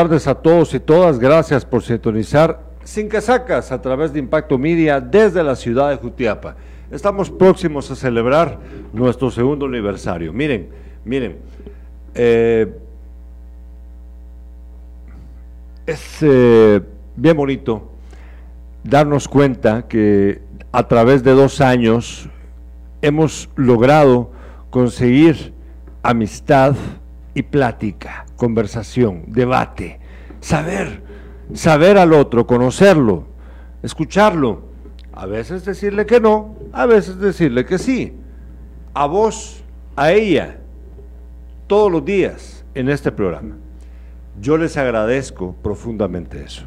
tardes a todos y todas. Gracias por sintonizar Sin Casacas a través de Impacto Media desde la ciudad de Jutiapa. Estamos próximos a celebrar nuestro segundo aniversario. Miren, miren, eh, es eh, bien bonito darnos cuenta que a través de dos años hemos logrado conseguir amistad y plática, conversación, debate, saber, saber al otro, conocerlo, escucharlo, a veces decirle que no, a veces decirle que sí, a vos, a ella, todos los días en este programa. Yo les agradezco profundamente eso.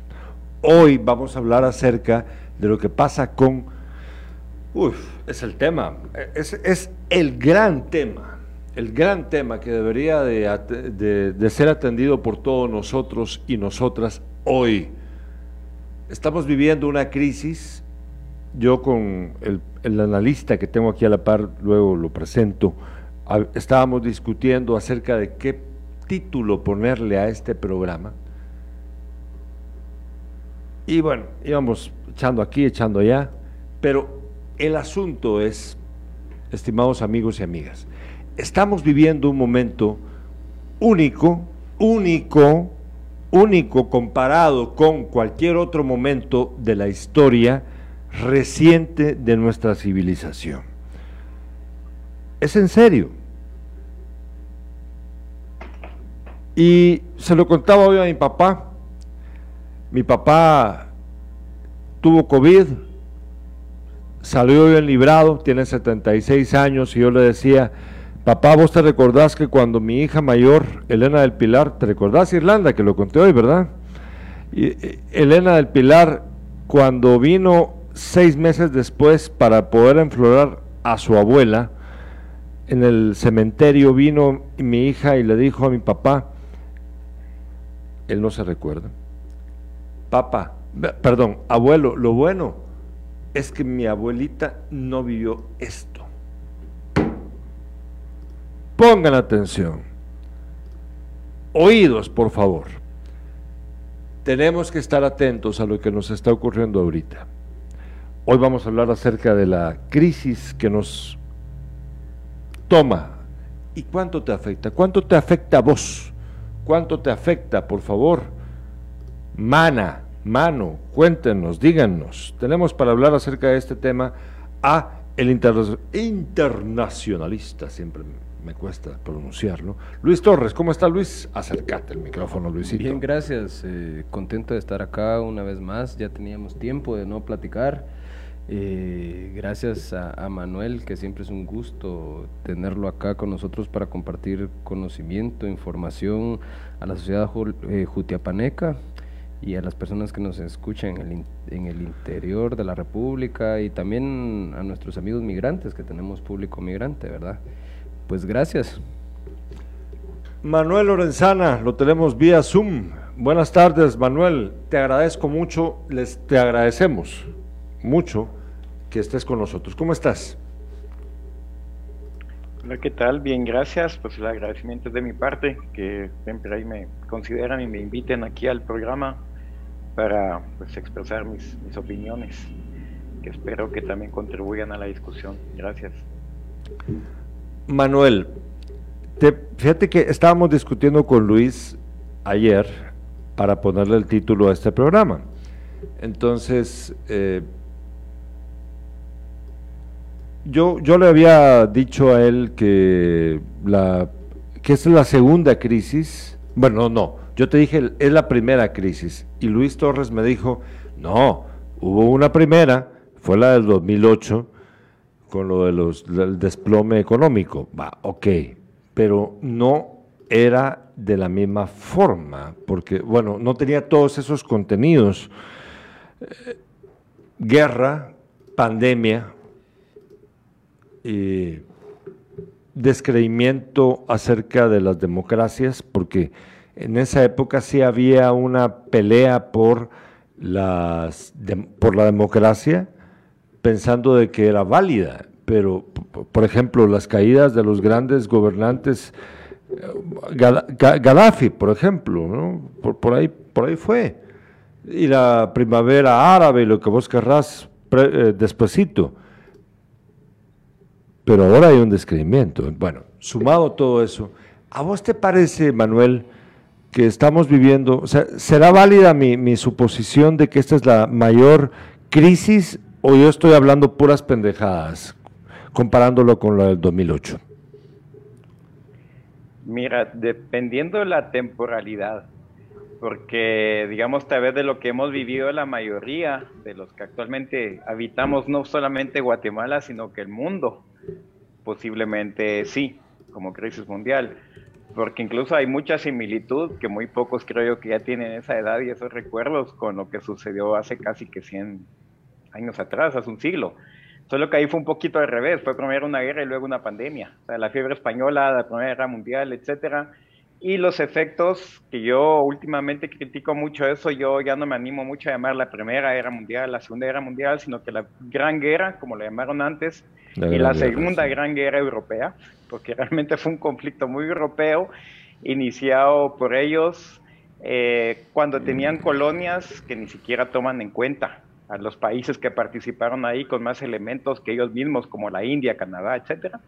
Hoy vamos a hablar acerca de lo que pasa con... Uf, es el tema, es, es el gran tema, el gran tema que debería de, ser atendido por todos nosotros y nosotras hoy. Estamos viviendo una crisis, yo con el analista que tengo aquí a la par, luego lo presento, estábamos discutiendo acerca de qué título ponerle a este programa. Y bueno, íbamos echando aquí, echando allá, pero el asunto es, estimados amigos y amigas, estamos viviendo un momento único, único, único comparado con cualquier otro momento de la historia reciente de nuestra civilización. Es en serio. Y se lo contaba hoy a mi papá. Mi papá tuvo COVID, salió bien librado, tiene 76 años y yo le decía, papá, vos te recordás que cuando mi hija mayor, Elena del Pilar, te recordás Irlanda, que lo conté hoy, ¿verdad? Eh, Elena del Pilar, cuando vino seis meses después para poder enflorar a su abuela, en el cementerio vino mi hija y le dijo a mi papá, él no se recuerda, papá, perdón, abuelo, lo bueno es que mi abuelita no vivió esto. Pongan atención. Oídos, por favor. Tenemos que estar atentos a lo que nos está ocurriendo ahorita. Hoy vamos a hablar acerca de la crisis que nos toma. ¿Y cuánto te afecta? ¿Cuánto te afecta a vos? ¿Cuánto te afecta, por favor? Mana, mano, cuéntenos, díganos. Tenemos para hablar acerca de este tema a el internacionalista, siempre me cuesta pronunciarlo. Luis Torres, ¿cómo está Luis? Acércate el micrófono, Luisito. Bien, gracias. Eh, contento de estar acá una vez más. Ya teníamos tiempo de no platicar. Eh, gracias a, Manuel, que siempre es un gusto tenerlo acá con nosotros para compartir conocimiento, información a la sociedad eh, jutiapaneca y a las personas que nos escuchan en el, en el interior de la República y también a nuestros amigos migrantes, que tenemos público migrante, ¿verdad? Pues gracias. Manuel Lorenzana, lo tenemos vía Zoom. Buenas tardes, Manuel. Te agradezco mucho, les te agradecemos mucho que estés con nosotros. ¿Cómo estás? Hola, ¿qué tal? Bien, gracias. Pues el agradecimiento es de mi parte, que siempre ahí me consideran y me inviten aquí al programa para pues, expresar mis, mis opiniones, que espero que también contribuyan a la discusión. Gracias. Manuel, te, fíjate que estábamos discutiendo con Luis ayer para ponerle el título a este programa. Entonces, eh, yo, yo le había dicho a él que, la, que es la segunda crisis. Bueno, no, yo te dije, es la primera crisis. Y Luis Torres me dijo, no, hubo una primera, fue la del 2008 con lo de los, del desplome económico. Va, ok, pero no era de la misma forma, porque, bueno, no tenía todos esos contenidos. Eh, guerra, pandemia, descreimiento acerca de las democracias, porque en esa época sí había una pelea por, las, por la democracia, pensando de que era válida, pero por ejemplo las caídas de los grandes gobernantes Gaddafi, por ejemplo, ¿no? por, ahí, por ahí fue. Y la primavera árabe, lo que vos querrás eh, despuesito. Pero ahora hay un descreimiento. Bueno, sumado todo eso, ¿a vos te parece, Manuel, que estamos viviendo, o sea, ¿será válida mi, mi suposición de que esta es la mayor crisis o yo estoy hablando puras pendejadas comparándolo con la del 2008? Mira, dependiendo de la temporalidad, porque digamos tal vez de lo que hemos vivido la mayoría de los que actualmente habitamos no solamente Guatemala, sino que el mundo, posiblemente sí, como crisis mundial, porque incluso hay mucha similitud que muy pocos creo yo que ya tienen esa edad y esos recuerdos con lo que sucedió hace casi que 100 años atrás, hace un siglo. Solo que ahí fue un poquito al revés, fue primero una guerra y luego una pandemia. O sea, la fiebre española, la Primera Guerra Mundial, etcétera. Y los efectos que yo últimamente critico mucho eso, yo ya no me animo mucho a llamar la Primera Guerra Mundial, la Segunda Guerra Mundial, sino que la Gran Guerra, como la llamaron antes, y la Segunda Gran Guerra Europea, porque realmente fue un conflicto muy europeo, iniciado por ellos eh, cuando tenían colonias que ni siquiera toman en cuenta a los países que participaron ahí con más elementos que ellos mismos, como la India, Canadá, etcétera.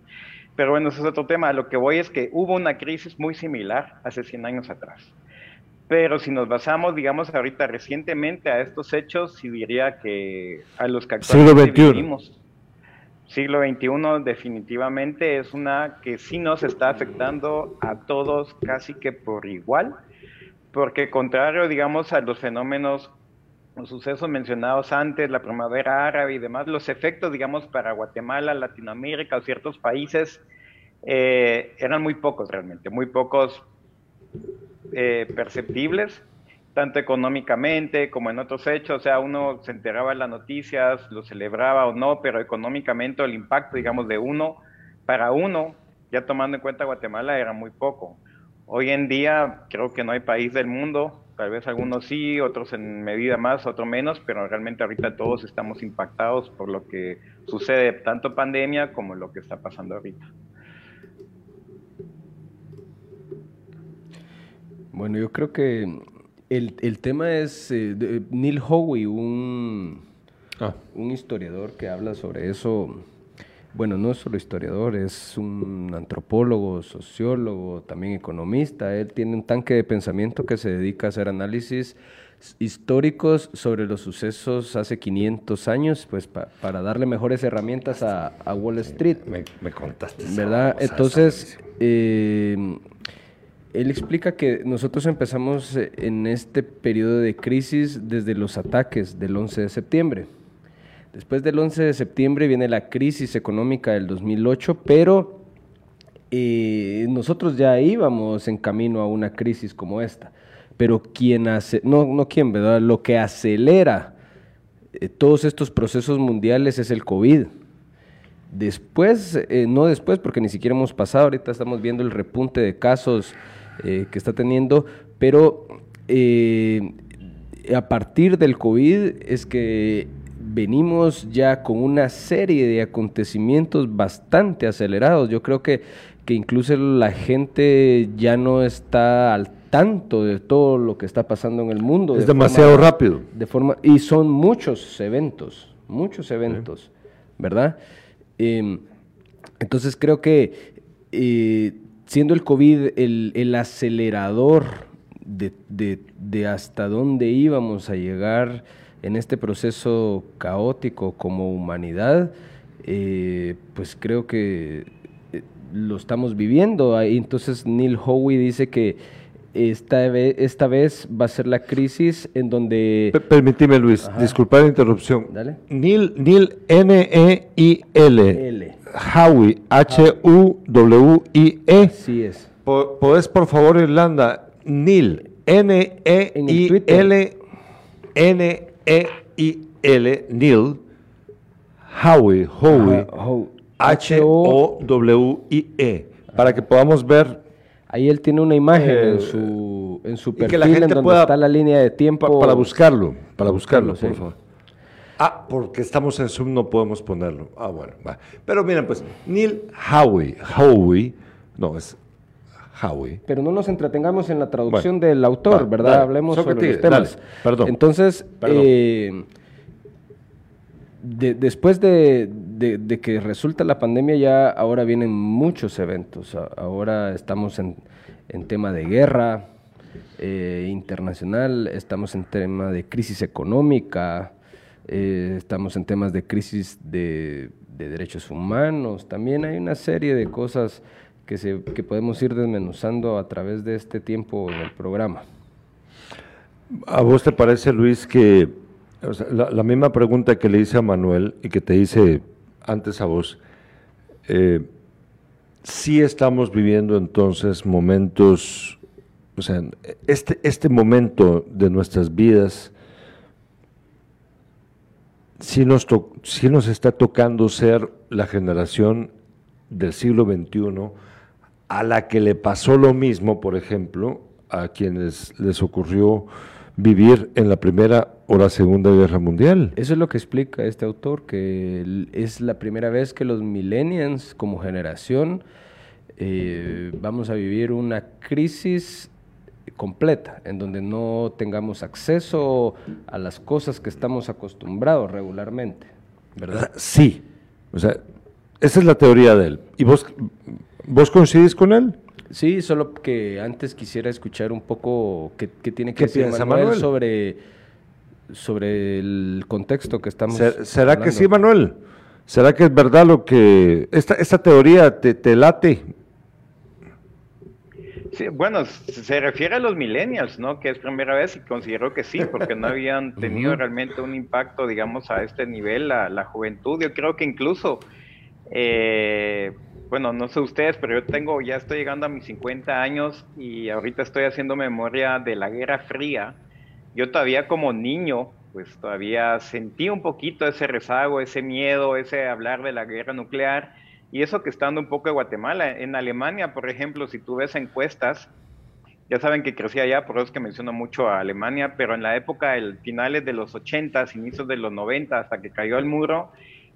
Pero bueno, ese es otro tema. lo que voy es que hubo una crisis muy similar hace 100 años atrás. Pero si nos basamos, digamos, ahorita recientemente a estos hechos, sí diría que a los que actualmente siglo vivimos, siglo XXI definitivamente es una que sí nos está afectando a todos casi que por igual, porque contrario, digamos, a los fenómenos los sucesos mencionados antes, la primavera árabe y demás, los efectos, digamos, para Guatemala, Latinoamérica o ciertos países eh, eran muy pocos realmente, muy pocos eh, perceptibles, tanto económicamente como en otros hechos, o sea, uno se enteraba de las noticias, lo celebraba o no, pero económicamente el impacto, digamos, de uno para uno, ya tomando en cuenta Guatemala, era muy poco. Hoy en día creo que no hay país del mundo Tal vez algunos sí, otros en medida más, otros menos, pero realmente ahorita todos estamos impactados por lo que sucede, tanto pandemia como lo que está pasando ahorita. Bueno, yo creo que el, tema es eh, Neil Howey, un, ah. un historiador que habla sobre eso bueno, no es solo historiador, es un antropólogo, sociólogo, también economista. Él tiene un tanque de pensamiento que se dedica a hacer análisis históricos sobre los sucesos hace 500 años, pues para darle mejores herramientas a, Wall Street. Me, contaste. ¿Verdad? Entonces, eh, él explica que nosotros empezamos en este periodo de crisis desde los ataques del 11 de septiembre. Después del 11 de septiembre viene la crisis económica del 2008, pero eh, nosotros ya íbamos en camino a una crisis como esta. Pero quien hace, no, no quién, ¿verdad? Lo que acelera eh, todos estos procesos mundiales es el COVID. Después, eh, no después, porque ni siquiera hemos pasado, ahorita estamos viendo el repunte de casos que está teniendo, pero a partir del COVID es que venimos ya con una serie de acontecimientos bastante acelerados. Yo creo que, que incluso la gente ya no está al tanto de todo lo que está pasando en el mundo. Es demasiado rápido. De forma, y son muchos eventos, muchos eventos, ¿verdad? Em, entonces creo que eh, siendo el COVID el, el acelerador de, de, de, hasta dónde íbamos a llegar, en este proceso caótico como humanidad, eh, pues creo que eh, lo estamos viviendo. Entonces Neil Howey dice que esta vez, esta vez va a ser la crisis en donde... permíteme Luis, disculpa la interrupción. Dale. Neil, Neil N-E-I-L. L. Howie, H-U-W-I-E. Sí es. ¿Podés por favor, Irlanda? Neil, N-E-I-L, N e-I-L, Neil, Howie, Howie, H-O-W-I-E, para que podamos ver. Ahí él tiene una imagen en eh, su, en su perfil que en donde está la línea de tiempo. para buscarlo, para buscarlo, por favor. Ah, porque estamos en Zoom, no podemos ponerlo. Ah, bueno, va. Pero miren, pues, Neil Howie, Howie, no, es Howie. Pero no nos entretengamos en la traducción del autor, ¿verdad? Hablemos sobre los temas. perdón. Entonces, eh, después de, que resulta la pandemia, ya ahora vienen muchos eventos. Ahora estamos en, tema de guerra eh, internacional, estamos en tema de crisis económica, eh, estamos en temas de crisis de, derechos humanos. También hay una serie de cosas que, se, podemos ir desmenuzando a través de este tiempo en el programa. ¿A vos te parece, Luis, que la, misma pregunta que le hice a Manuel y que te hice antes a vos, eh, sí estamos viviendo entonces momentos, o sea, este, este momento de nuestras vidas, sí nos, nos está tocando ser la generación del siglo XXI a la que le pasó lo mismo, por ejemplo, a quienes les ocurrió vivir en la Primera o la Segunda Guerra Mundial. Eso es lo que explica este autor, que es la primera vez que los millennials como generación eh, vamos a vivir una crisis completa, en donde no tengamos acceso a las cosas que estamos acostumbrados regularmente, ¿verdad? Sí, o sea, esa es la teoría de él. ¿Y vos, vos coincides con él? Sí, solo que antes quisiera escuchar un poco qué, tiene que decir Manuel, sobre sobre el contexto que estamos ¿Será que sí, Manuel? ¿Será que es verdad lo que esta, esta teoría te, te late? Sí, bueno, se refiere a los millennials, ¿no? Que es primera vez y considero que sí, porque no habían tenido realmente un impacto, digamos, a este nivel, la, la juventud. Yo creo que incluso eh, bueno, no sé ustedes, pero yo tengo, ya estoy llegando a mis 50 años y ahorita estoy haciendo memoria de la Guerra Fría. Yo todavía como niño, pues todavía sentí un poquito ese rezago, ese miedo, ese hablar de la guerra nuclear. Y eso que estando un poco de Guatemala, en Alemania, por ejemplo, si tú ves encuestas, ya saben que crecí allá, por eso es que menciono mucho a Alemania, pero en la época, el finales de los 80, inicios de los 90, hasta que cayó el muro,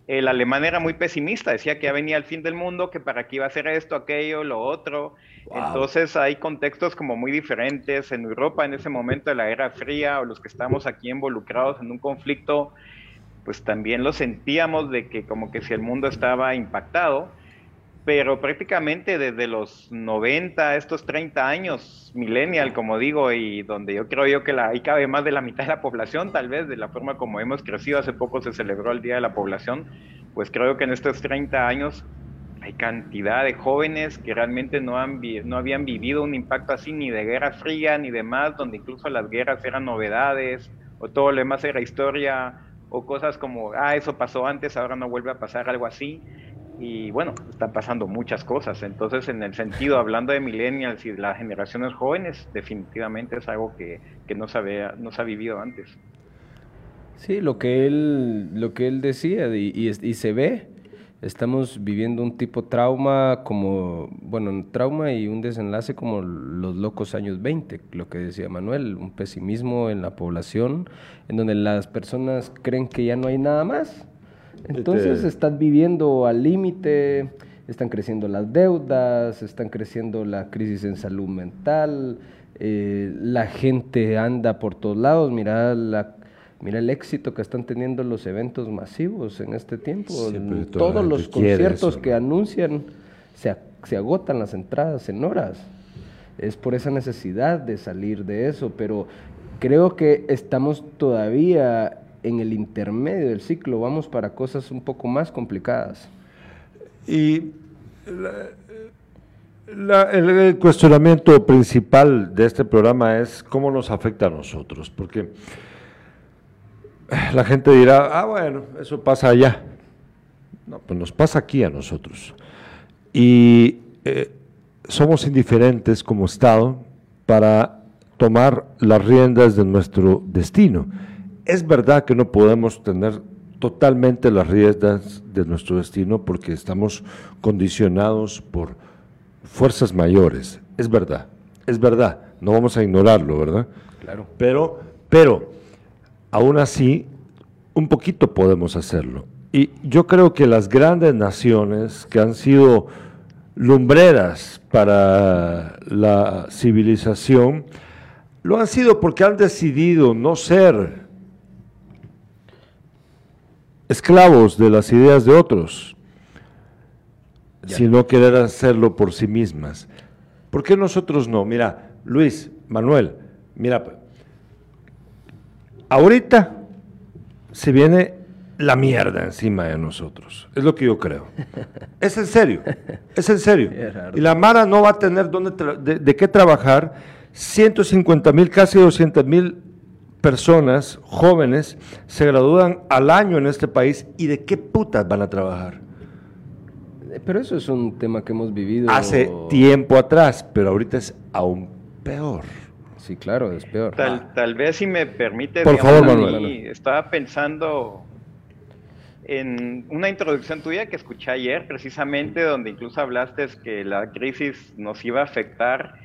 el alemán era muy pesimista, decía que ya venía el fin del mundo, que para qué iba a hacer esto, aquello, lo otro. Entonces hay contextos como muy diferentes. En Europa en ese momento de la Guerra Fría o los que estamos aquí involucrados en un conflicto, pues también lo sentíamos de que como que si el mundo estaba impactado pero prácticamente desde los 90, estos 30 años, millennial, como digo, y donde yo creo yo que la, ahí cabe más de la mitad de la población, tal vez, de la forma como hemos crecido, hace poco se celebró el Día de la Población, pues creo que en estos 30 años hay cantidad de jóvenes que realmente no, han, no habían vivido un impacto así ni de guerra fría ni demás, donde incluso las guerras eran novedades, o todo lo demás era historia, o cosas como, ah, eso pasó antes, ahora no vuelve a pasar algo así y bueno, están pasando muchas cosas. Entonces, en el sentido, hablando de millennials y de las generaciones jóvenes, definitivamente es algo que, no, se no se ha vivido antes. Sí, lo que él, lo que él decía y, se ve, estamos viviendo un tipo trauma como, bueno, un trauma y un desenlace como los locos años 20, lo que decía Manuel, un pesimismo en la población, en donde las personas creen que ya no hay nada más entonces están viviendo al límite, están creciendo las deudas, están creciendo la crisis en salud mental, eh, la gente anda por todos lados, mira la Mira el éxito que están teniendo los eventos masivos en este tiempo. Todos los conciertos que anuncian se, se, agotan las entradas en horas. Es por esa necesidad de salir de eso, pero creo que estamos todavía en el intermedio del ciclo vamos para cosas un poco más complicadas. Y el, cuestionamiento principal de este programa es cómo nos afecta a nosotros, porque la gente dirá, ah, bueno, eso pasa allá. No, pues nos pasa aquí a nosotros. Y eh, somos indiferentes como Estado para tomar las riendas de nuestro destino. Es verdad que no podemos tener totalmente las riendas de nuestro destino porque estamos condicionados por fuerzas mayores. Es verdad, es verdad, no vamos a ignorarlo, ¿verdad? Claro. Pero, pero, aún así, un poquito podemos hacerlo. Y yo creo que las grandes naciones que han sido lumbreras para la civilización, lo han sido porque han decidido no ser esclavos de las ideas de otros, sino querer hacerlo por sí mismas. ¿Por qué nosotros no? Mira, Luis, Manuel, mira, ahorita se viene la mierda encima de nosotros. Es lo que yo creo. Es en serio, es en serio. Y la Mara no va a tener dónde de, de, qué trabajar. 150 mil, casi 200 mil personas jóvenes se gradúan al año en este país y de qué putas van a trabajar. Pero eso es un tema que hemos vivido hace tiempo atrás, pero ahorita es aún peor. Sí, claro, es peor. Tal, tal vez si me permite, por favor, Manuel. Estaba pensando en una introducción tuya que escuché ayer, precisamente, donde incluso hablaste que la crisis nos iba a afectar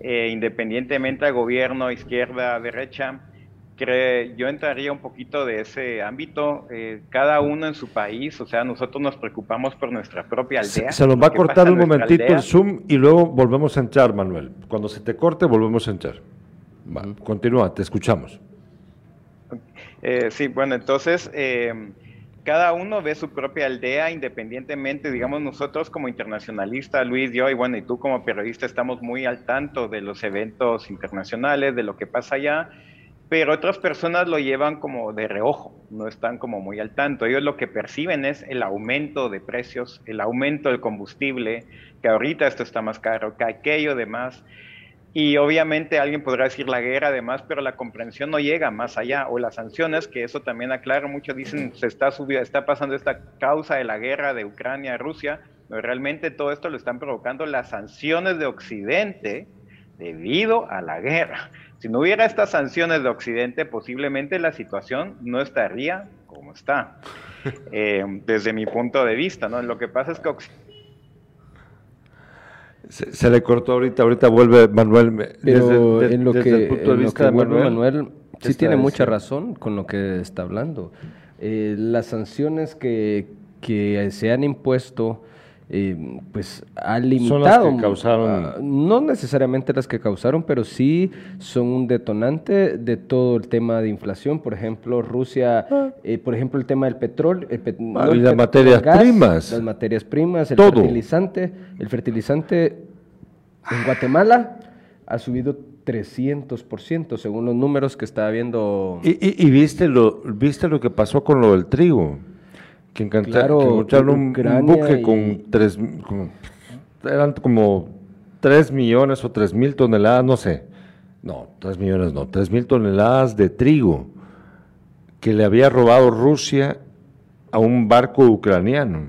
eh, independientemente al gobierno, izquierda, derecha. Yo entraría un poquito de ese ámbito, eh, cada uno en su país, o sea, nosotros nos preocupamos por nuestra propia aldea. Se, nos va a cortar un momentito el Zoom y luego volvemos a entrar, Manuel. Cuando se te corte, volvemos a entrar. Continúa, te escuchamos. Eh, sí, bueno, entonces cada uno ve su propia aldea independientemente, digamos nosotros como internacionalistas, Luis, yo y bueno, y tú como periodista estamos muy al tanto de los eventos internacionales, de lo que pasa allá, pero otras personas lo llevan como de reojo, no están como muy al tanto. Ellos lo que perciben es el aumento de precios, el aumento del combustible, que ahorita esto está más caro, que aquello demás. Y obviamente alguien podrá decir la guerra además, pero la comprensión no llega más allá. O las sanciones, que eso también aclara, muchos dicen se está subiendo, está pasando esta causa de la guerra de Ucrania Rusia, pero realmente todo esto lo están provocando las sanciones de Occidente debido a la guerra. Si no hubiera estas sanciones de Occidente, posiblemente la situación no estaría como está, eh, desde mi punto de vista. ¿no? Lo que pasa es que Occidente se, le cortó ahorita, ahorita vuelve Manuel. Pero en lo que, el punto de vista de Manuel, sí tiene mucha razón con lo que está hablando. Eh, las sanciones que, que se han impuesto eh, pues ha limitado. Son las que causaron. no necesariamente las que causaron, pero sí son un detonante de todo el tema de inflación. Por ejemplo, Rusia, ah. eh, por ejemplo, el tema del petróleo. Ah, y las materias primas. Las materias primas, el fertilizante. El fertilizante en Guatemala ha subido 300%, según los números que estaba viendo. ¿Y, y, viste, lo, viste lo que pasó con lo del trigo? Que, encontraron un, buque con tres, eran como tres millones o tres mil toneladas, no sé, no, tres millones no, tres mil toneladas de trigo que le había robado Rusia a un barco ucraniano.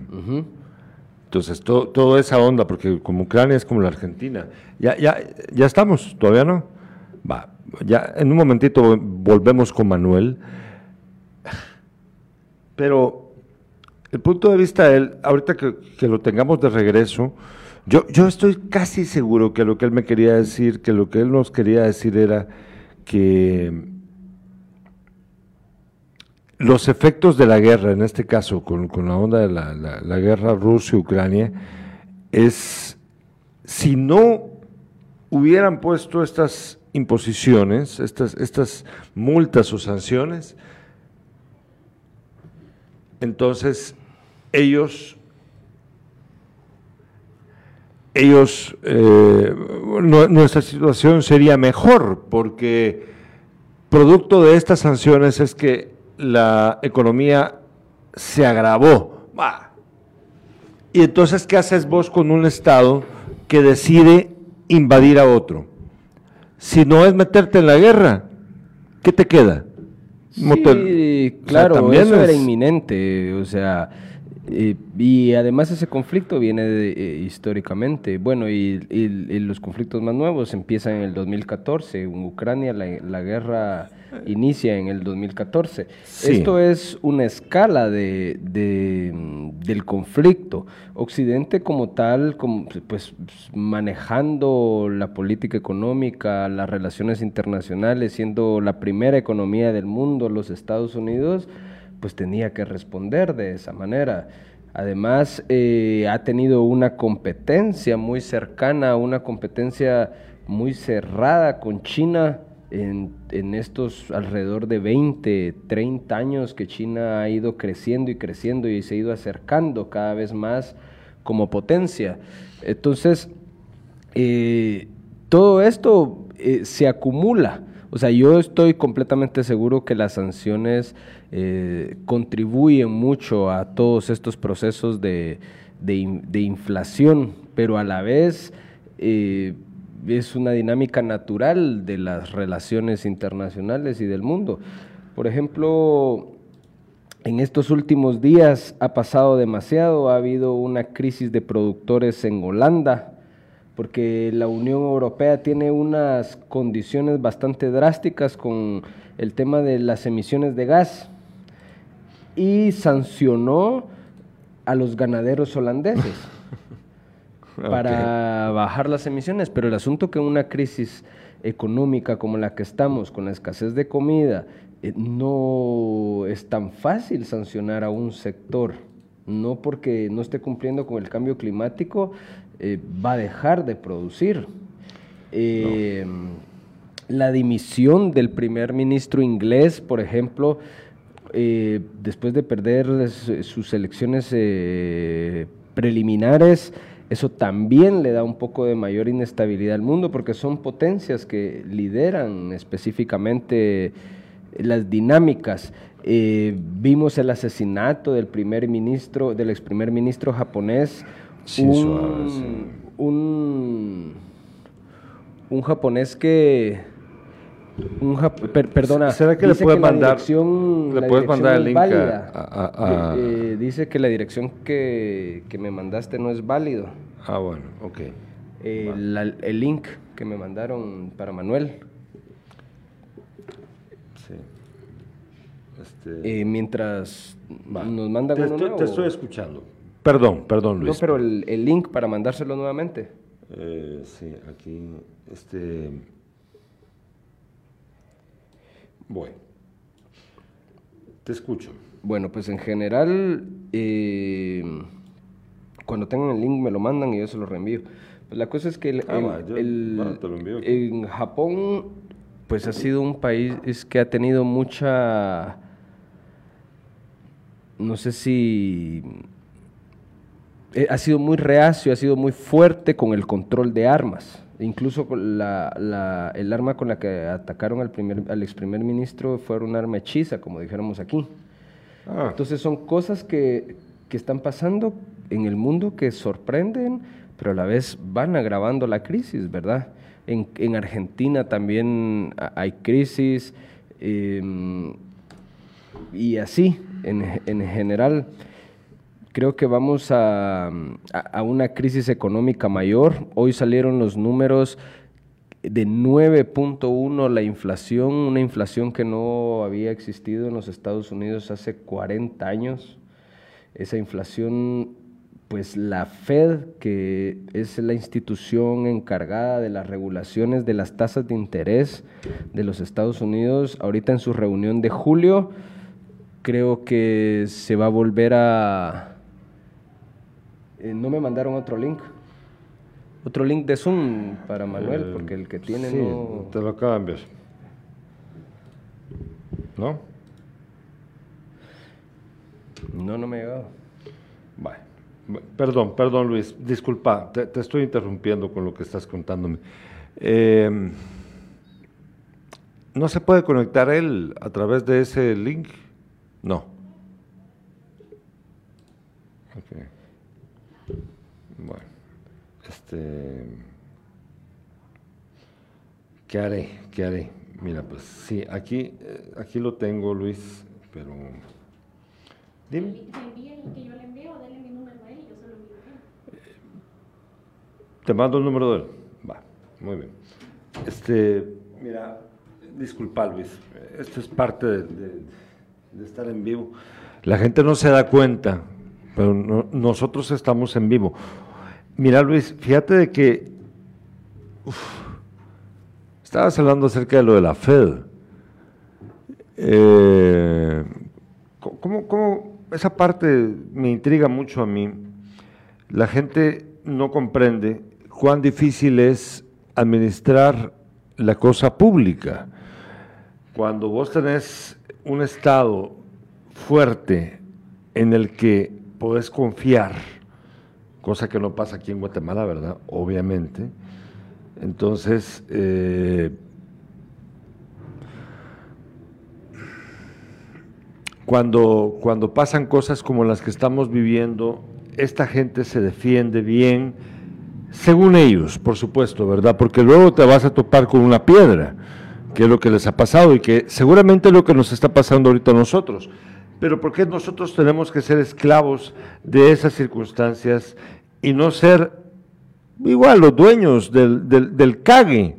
Entonces, todo, toda esa onda, porque como Ucrania es como la Argentina, ya, ya, ya estamos, todavía no. Va, ya en un momentito volvemos con Manuel. Pero el punto de vista de él, ahorita que, lo tengamos de regreso, yo, yo estoy casi seguro que lo que él me quería decir, que lo que él nos quería decir era que los efectos de la guerra, en este caso con, la onda de la, guerra Rusia-Ucrania, es si no hubieran puesto estas imposiciones, estas, estas multas o sanciones, entonces ellos, ellos, eh, nuestra situación sería mejor, porque producto de estas sanciones es que la economía se agravó. Y entonces, ¿qué haces vos con un Estado que decide invadir a otro? Si no es meterte en la guerra, ¿qué te queda? Sí, claro, eso era inminente, o sea, eh, y además ese conflicto viene eh, históricamente, bueno, y, los conflictos más nuevos empiezan en el 2014, en Ucrania la, guerra inicia en el 2014. Esto es una escala de, del conflicto. Occidente como tal, como, pues manejando la política económica, las relaciones internacionales, siendo la primera economía del mundo, los Estados Unidos, pues tenía que responder de esa manera. Además, eh, ha tenido una competencia muy cercana, una competencia muy cerrada con China en, en, estos alrededor de 20, 30 años que China ha ido creciendo y creciendo y se ha ido acercando cada vez más como potencia. Entonces, eh, todo esto eh, se acumula. O sea, yo estoy completamente seguro que las sanciones eh, contribuyen mucho a todos estos procesos de, de, inflación, pero a la vez es una dinámica natural de las relaciones internacionales y del mundo. Por ejemplo, en estos últimos días ha pasado demasiado, ha habido una crisis de productores en Holanda, porque la Unión Europea tiene unas condiciones bastante drásticas con el tema de las emisiones de gas y sancionó a los ganaderos holandeses. para bajar las emisiones, pero el asunto que una crisis económica como la que estamos, con la escasez de comida, eh, no es tan fácil sancionar a un sector, no porque no esté cumpliendo con el cambio climático, eh, va a dejar de producir. Eh, la dimisión del primer ministro inglés, por ejemplo, después de perder sus elecciones preliminares, eso también le da un poco de mayor inestabilidad al mundo porque son potencias que lideran específicamente las dinámicas. Eh, vimos el asesinato del primer ministro, del ex primer ministro japonés, un, un, japonés que un perdona, ¿será que le puedes mandar, le puedes mandar el link a, eh, dice que la dirección que, que, me mandaste no es válido. Ah, bueno, ok. Eh, el link que me mandaron para Manuel. Sí. Este... Eh, mientras nos mandan te uno estoy, Te estoy escuchando. Perdón, perdón, Luis. No, pero el, el link para mandárselo nuevamente. sí, aquí, este... Bueno, te escucho. Bueno, pues en general, eh, cuando tengan el link me lo mandan y yo se lo reenvío. Pues la cosa es que ah, en Japón, pues ha sido un país que ha tenido mucha, no sé si eh, ha sido muy reacio, ha sido muy fuerte con el control de armas. Incluso la, el arma con la que atacaron al, primer, al ex primer ministro fue un arma hechiza, como dijéramos aquí. Ah. Entonces son cosas que, que están pasando en el mundo que sorprenden, pero a la vez van agravando la crisis, ¿verdad? En, en Argentina también hay crisis em, y así, en, en general creo que vamos a, una crisis económica mayor. Hoy salieron los números de 9.1 la inflación, una inflación que no había existido en los Estados Unidos hace 40 años. Esa inflación, pues la Fed, que es la institución encargada de las regulaciones de las tasas de interés de los Estados Unidos, ahorita en su reunión de julio, creo que se va a volver a, eh, no me mandaron otro link. Otro link de Zoom para Manuel, eh, porque el que tiene sí, no... te lo cambias. ¿No? No, no me ha llegado. Perdón, perdón Luis, disculpa, te, estoy interrumpiendo con lo que estás contándome. Em, ¿No se puede conectar él a través de ese link? No. Okay. Bueno, este. ¿Qué haré? ¿Qué haré? Mira, pues sí, aquí, eh, aquí lo tengo, Luis, pero. Dime. que yo le envío, dale mi número a él y yo se lo envío Te mando el número de él. Va, muy bien. Este, mira, disculpa, Luis, esto es parte de, de estar en vivo. La gente no se da cuenta, pero nosotros estamos en vivo. Mira, Luis, fíjate de que estabas hablando acerca de lo de la Fed. Eh, ¿cómo, esa parte me intriga mucho a mí. La gente no comprende cuán difícil es administrar la cosa pública. Cuando vos tenés un Estado fuerte en el que podés confiar, cosa que no pasa aquí en Guatemala, ¿verdad? Obviamente. Entonces, eh, cuando, cuando pasan cosas como las que estamos viviendo, esta gente se defiende bien, según ellos, por supuesto, ¿verdad? Porque luego te vas a topar con una piedra, que es lo que les ha pasado y que seguramente es lo que nos está pasando ahorita a nosotros. Pero ¿por qué nosotros tenemos que ser esclavos de esas circunstancias y no ser igual los dueños del, del, cague?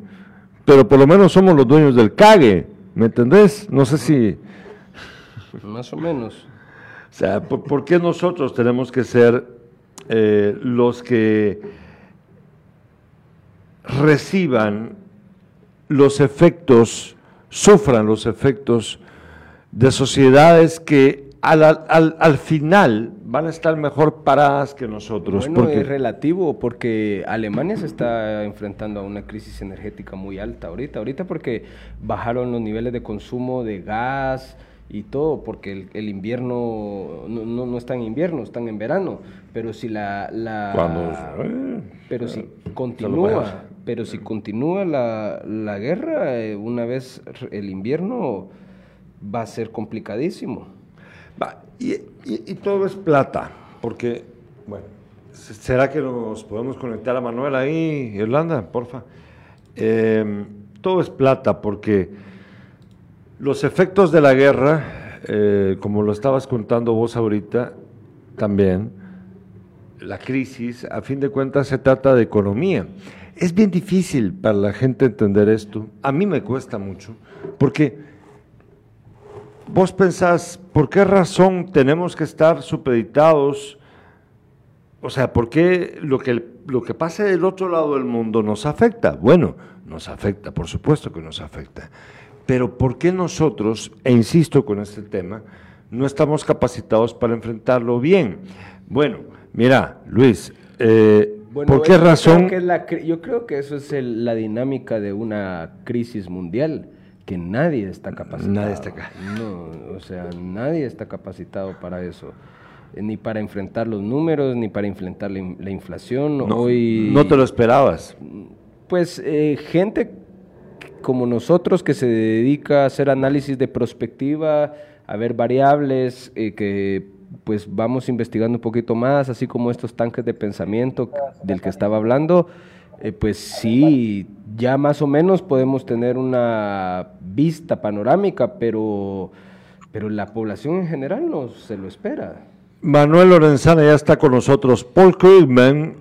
Pero por lo menos somos los dueños del cague, ¿me entendés? No sé si... Más o menos. O sea, ¿por, qué nosotros tenemos que ser eh, los que reciban los efectos, sufran los efectos de sociedades que al, final van a estar mejor paradas que nosotros. Bueno, es relativo porque Alemania se está enfrentando a una crisis energética muy alta ahorita. Ahorita porque bajaron los niveles de consumo de gas y todo, porque el, invierno no, no, está en invierno, están en verano. Pero si la... la pero si continúa, pero si continúa la, la guerra, eh, una vez el invierno va a ser complicadísimo. y, y, todo es plata, porque, bueno, ¿será que nos podemos conectar a Manuel ahí, Irlanda, porfa? Em, todo es plata, porque los efectos de la guerra, eh, como lo estabas contando vos ahorita, también, la crisis, a fin de cuentas se trata de economía. Es bien difícil para la gente entender esto. A mí me cuesta mucho, porque vos pensás, ¿por qué razón tenemos que estar supeditados? O sea, ¿por qué lo que, lo que pasa del otro lado del mundo nos afecta? Bueno, nos afecta, por supuesto que nos afecta. Pero ¿por qué nosotros, e insisto con este tema, no estamos capacitados para enfrentarlo bien? Bueno, mira, Luis, eh, ¿por qué razón? yo creo que eso es la dinámica de una crisis mundial que nadie está capacitado. Nadie está No, o sea, nadie está capacitado para eso. Eh, ni para enfrentar los números, ni para enfrentar la, inflación. No, Hoy, no te lo esperabas. Pues eh, gente como nosotros que se dedica a hacer análisis de prospectiva, a ver variables, eh, que pues vamos investigando un poquito más, así como estos tanques de pensamiento del que estaba hablando, eh, pues sí, ya más o menos podemos tener una vista panorámica, pero, pero la población en general no se lo espera. Manuel Lorenzana ya está con nosotros. Paul Krugman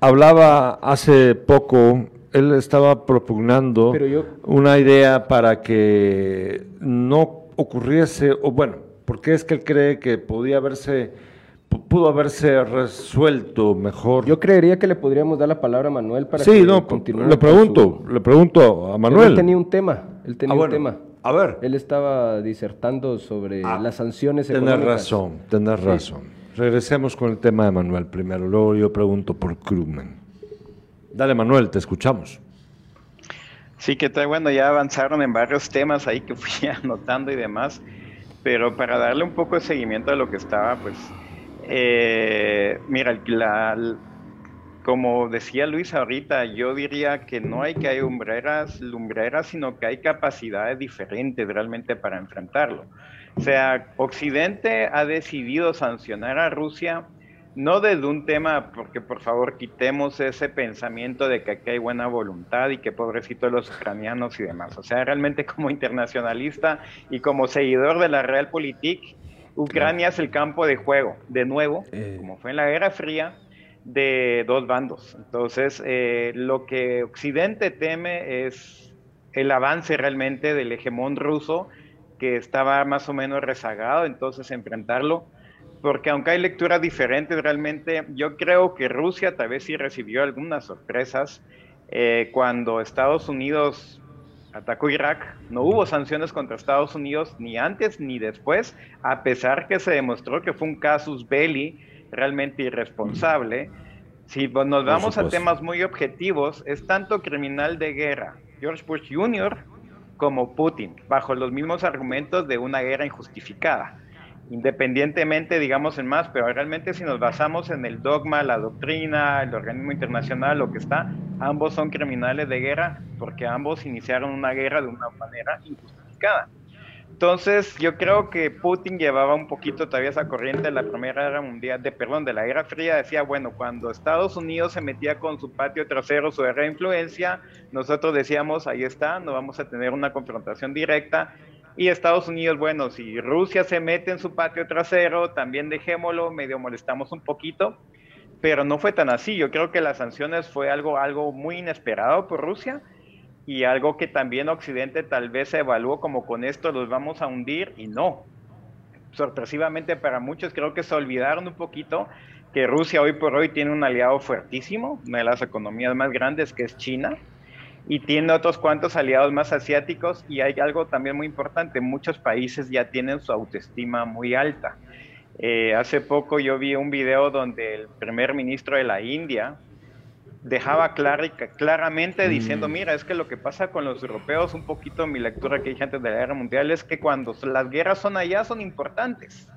hablaba hace poco, él estaba propugnando una idea para que no ocurriese, o bueno, porque es que él cree que podía haberse pudo haberse resuelto mejor. Yo creería que le podríamos dar la palabra a Manuel para sí, no, Le pregunto, le pregunto a Manuel. Él tenía un tema, él tenía ah, un tema. A ver. Él estaba disertando sobre ah, las sanciones económicas. Tienes razón, tienes razón. Regresemos con el tema de Manuel primero, luego yo pregunto por Krugman. Dale, Manuel, te escuchamos. Sí, que tal, bueno, ya avanzaron en varios temas ahí que fui anotando y demás, pero para darle un poco de seguimiento a lo que estaba, pues eh, mira, como decía Luis ahorita, yo diría que no hay que hay lumbreras, lumbreras, sino que hay capacidades diferentes realmente para enfrentarlo. O sea, Occidente ha decidido sancionar a Rusia no desde un tema, porque por favor quitemos ese pensamiento de que aquí hay buena voluntad y que pobrecito los ucranianos y demás. O sea, realmente como internacionalista y como seguidor de la Realpolitik, Ucrania es el campo de juego, de nuevo, eh. como fue en la Guerra Fría, de dos bandos. Entonces, eh, lo que Occidente teme es el avance realmente del hegemón ruso, que estaba más o menos rezagado, entonces enfrentarlo, porque aunque hay lecturas diferentes, realmente yo creo que Rusia tal vez sí recibió algunas sorpresas eh, cuando Estados Unidos atacó Irak, no hubo sanciones contra Estados Unidos ni antes ni después, a pesar que se demostró que fue un casus belli realmente irresponsable. Si nos vamos a temas muy objetivos, es tanto criminal de guerra George Bush Jr. como Putin, bajo los mismos argumentos de una guerra injustificada independientemente, digamos, en más, pero realmente si nos basamos en el dogma, la doctrina, el organismo internacional, lo que está, ambos son criminales de guerra porque ambos iniciaron una guerra de una manera injustificada. Entonces, yo creo que Putin llevaba un poquito todavía esa corriente de la Primera Guerra Mundial, de perdón, de la Guerra Fría, decía, bueno, cuando Estados Unidos se metía con su patio trasero, su guerra de influencia, nosotros decíamos, ahí está, no vamos a tener una confrontación directa, y Estados Unidos, bueno, si Rusia se mete en su patio trasero, también dejémoslo, medio molestamos un poquito, pero no fue tan así. Yo creo que las sanciones fue algo, algo muy inesperado por Rusia y algo que también Occidente tal vez se evaluó como con esto los vamos a hundir y no. Sorpresivamente para muchos creo que se olvidaron un poquito que Rusia hoy por hoy tiene un aliado fuertísimo, una de las economías más grandes que es China, y tiene otros cuantos aliados más asiáticos y hay algo también muy importante, muchos países ya tienen su autoestima muy alta. Eh, hace poco yo vi un video donde el primer ministro de la India dejaba claramente diciendo, mm. mira, es que lo que pasa con los europeos, un poquito mi lectura que dije antes de la guerra mundial, es que cuando las guerras son allá son importantes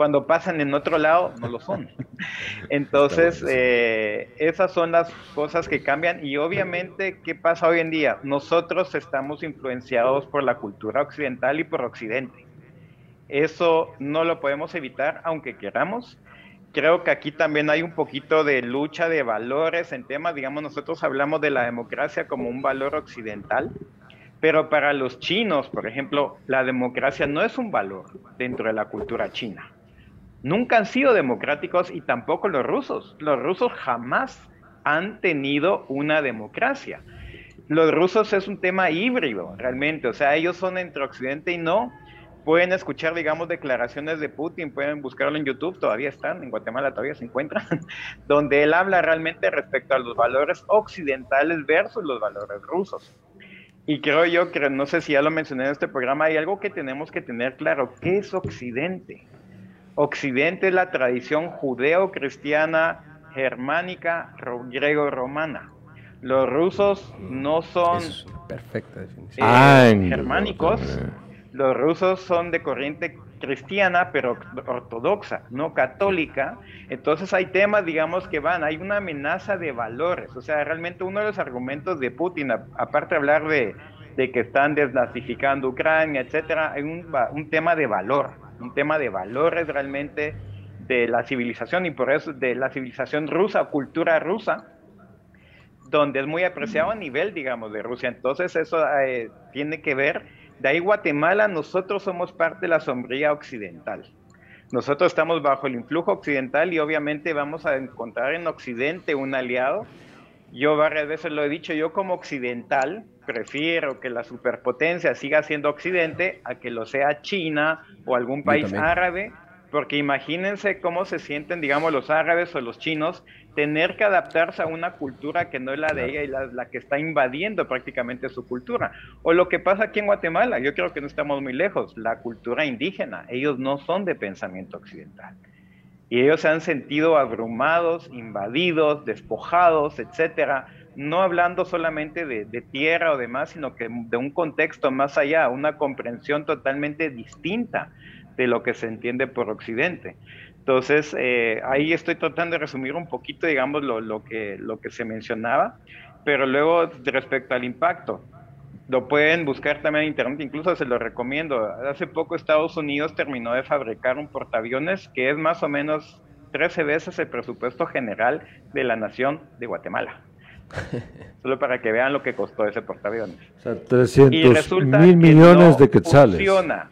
cuando pasan en otro lado no lo son. Entonces, eh, esas son las cosas que cambian y obviamente, ¿qué pasa hoy en día? Nosotros estamos influenciados por la cultura occidental y por Occidente. Eso no lo podemos evitar aunque queramos. Creo que aquí también hay un poquito de lucha de valores en temas, digamos, nosotros hablamos de la democracia como un valor occidental, pero para los chinos, por ejemplo, la democracia no es un valor dentro de la cultura china nunca han sido democráticos y tampoco los rusos. Los rusos jamás han tenido una democracia. Los rusos es un tema híbrido, realmente. O sea, ellos son entre Occidente y no. Pueden escuchar, digamos, declaraciones de Putin, pueden buscarlo en YouTube, todavía están, en Guatemala todavía se encuentran, donde él habla realmente respecto a los valores occidentales versus los valores rusos. Y creo yo que, no sé si ya lo mencioné en este programa, hay algo que tenemos que tener claro, ¿qué es Occidente? Occidente es la tradición judeo-cristiana, germánica, griego-romana. Los rusos no son perfecta eh, germánicos, los rusos son de corriente cristiana, pero ortodoxa, no católica. Entonces hay temas, digamos, que van, hay una amenaza de valores. O sea, realmente uno de los argumentos de Putin, aparte de hablar de, que están desnazificando Ucrania, etcétera, hay un, un tema de valor un tema de valores realmente de la civilización y por eso de la civilización rusa, cultura rusa, donde es muy apreciado a nivel, digamos, de Rusia. Entonces eso eh, tiene que ver, de ahí Guatemala, nosotros somos parte de la sombría occidental. Nosotros estamos bajo el influjo occidental y obviamente vamos a encontrar en Occidente un aliado. Yo varias veces lo he dicho, yo como occidental, prefiero que la superpotencia siga siendo Occidente a que lo sea China o algún país árabe, porque imagínense cómo se sienten, digamos, los árabes o los chinos, tener que adaptarse a una cultura que no es la de ella y la, que está invadiendo prácticamente su cultura. O lo que pasa aquí en Guatemala, yo creo que no estamos muy lejos, la cultura indígena, ellos no son de pensamiento occidental. Y ellos se han sentido abrumados, invadidos, despojados, etcétera, no hablando solamente de, tierra o demás, sino que de un contexto más allá, una comprensión totalmente distinta de lo que se entiende por Occidente. Entonces, eh, ahí estoy tratando de resumir un poquito, digamos, lo, que, lo que se mencionaba, pero luego respecto al impacto, lo pueden buscar también en internet, incluso se lo recomiendo. Hace poco Estados Unidos terminó de fabricar un portaaviones que es más o menos 13 veces el presupuesto general de la nación de Guatemala. Solo para que vean lo que costó ese portaaviones. O sea, 300 mil millones de quetzales. Funciona.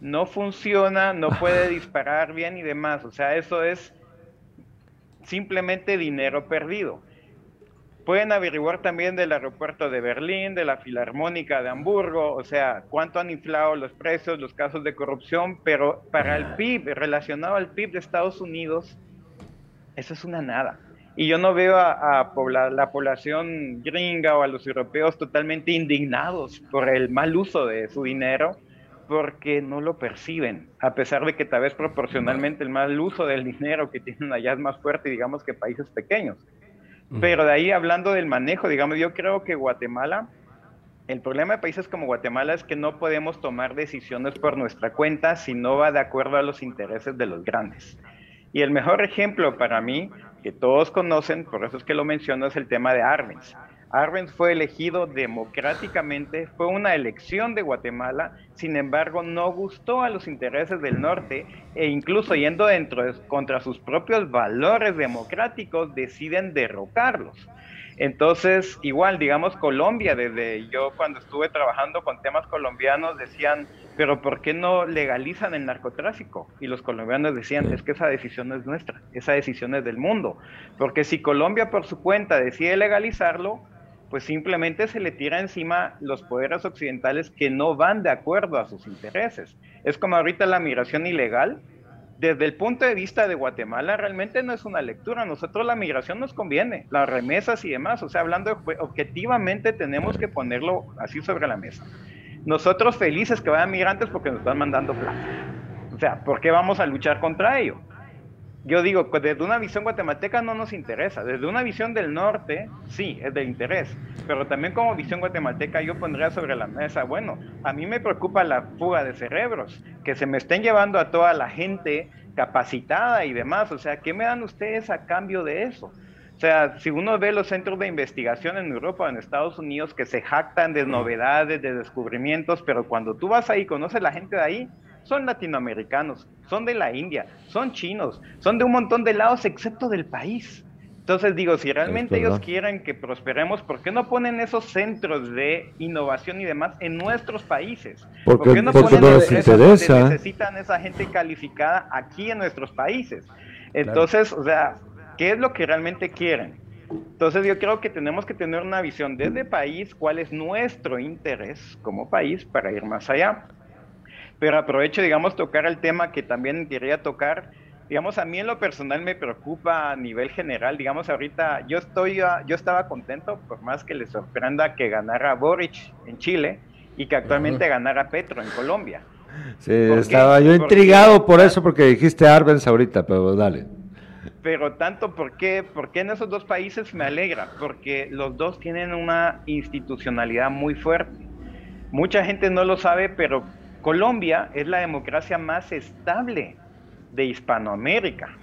No funciona, no puede disparar bien y demás. O sea, eso es simplemente dinero perdido. Pueden averiguar también del aeropuerto de Berlín, de la Filarmónica de Hamburgo, o sea, cuánto han inflado los precios, los casos de corrupción, pero para el PIB, relacionado al PIB de Estados Unidos, eso es una nada. Y yo no veo a, la población gringa o a los europeos totalmente indignados por el mal uso de su dinero, porque no lo perciben, a pesar de que tal vez proporcionalmente el mal uso del dinero que tienen allá es más fuerte, digamos, que países pequeños. Pero de ahí hablando del manejo, digamos, yo creo que Guatemala, el problema de países como Guatemala es que no podemos tomar decisiones por nuestra cuenta si no va de acuerdo a los intereses de los grandes. Y el mejor ejemplo para mí que todos conocen, por eso es que lo menciono, es el tema de Arbenz. Arbenz fue elegido democráticamente, fue una elección de Guatemala, sin embargo no gustó a los intereses del norte e incluso yendo dentro contra sus propios valores democráticos deciden derrocarlos. Entonces, igual, digamos, Colombia, desde yo cuando estuve trabajando con temas colombianos, decían, pero ¿por qué no legalizan el narcotráfico? Y los colombianos decían, es que esa decisión es nuestra, esa decisión es del mundo. Porque si Colombia por su cuenta decide legalizarlo, pues simplemente se le tira encima los poderes occidentales que no van de acuerdo a sus intereses. Es como ahorita la migración ilegal, desde el punto de vista de Guatemala, realmente no es una lectura. Nosotros la migración nos conviene, las remesas y demás. O sea, hablando objetivamente, tenemos que ponerlo así sobre la mesa. Nosotros felices que vayan migrantes porque nos están mandando plata. O sea, ¿por qué vamos a luchar contra ello? Yo digo, desde una visión guatemalteca no nos interesa. Desde una visión del norte, sí, es de interés. Pero también como visión guatemalteca yo pondría sobre la mesa, bueno, a mí me preocupa la fuga de cerebros, que se me estén llevando a toda la gente capacitada y demás. O sea, ¿qué me dan ustedes a cambio de eso? O sea, si uno ve los centros de investigación en Europa o en Estados Unidos que se jactan de novedades, de descubrimientos, pero cuando tú vas ahí y conoces la gente de ahí, son latinoamericanos, son de la India, son chinos, son de un montón de lados excepto del país. Entonces digo, si realmente ellos quieren que prosperemos, ¿por qué no ponen esos centros de innovación y demás en nuestros países? Porque, ¿Por qué no ponen no les interesa. necesitan esa gente calificada aquí en nuestros países? Entonces, o sea, qué es lo que realmente quieren. Entonces yo creo que tenemos que tener una visión desde país, cuál es nuestro interés como país para ir más allá. Pero aprovecho, digamos, tocar el tema que también quería tocar. Digamos, a mí en lo personal me preocupa a nivel general. Digamos, ahorita yo estoy, yo estaba contento, por más que le sorprenda que ganara Boric en Chile y que actualmente ganara Petro en Colombia. Sí, estaba yo intrigado por eso, porque dijiste Arbenz ahorita, pero dale pero tanto, ¿por qué? Porque en esos dos países me alegra, porque los dos tienen una institucionalidad muy fuerte. Mucha gente no lo sabe, pero Colombia es la democracia más estable de Hispanoamérica,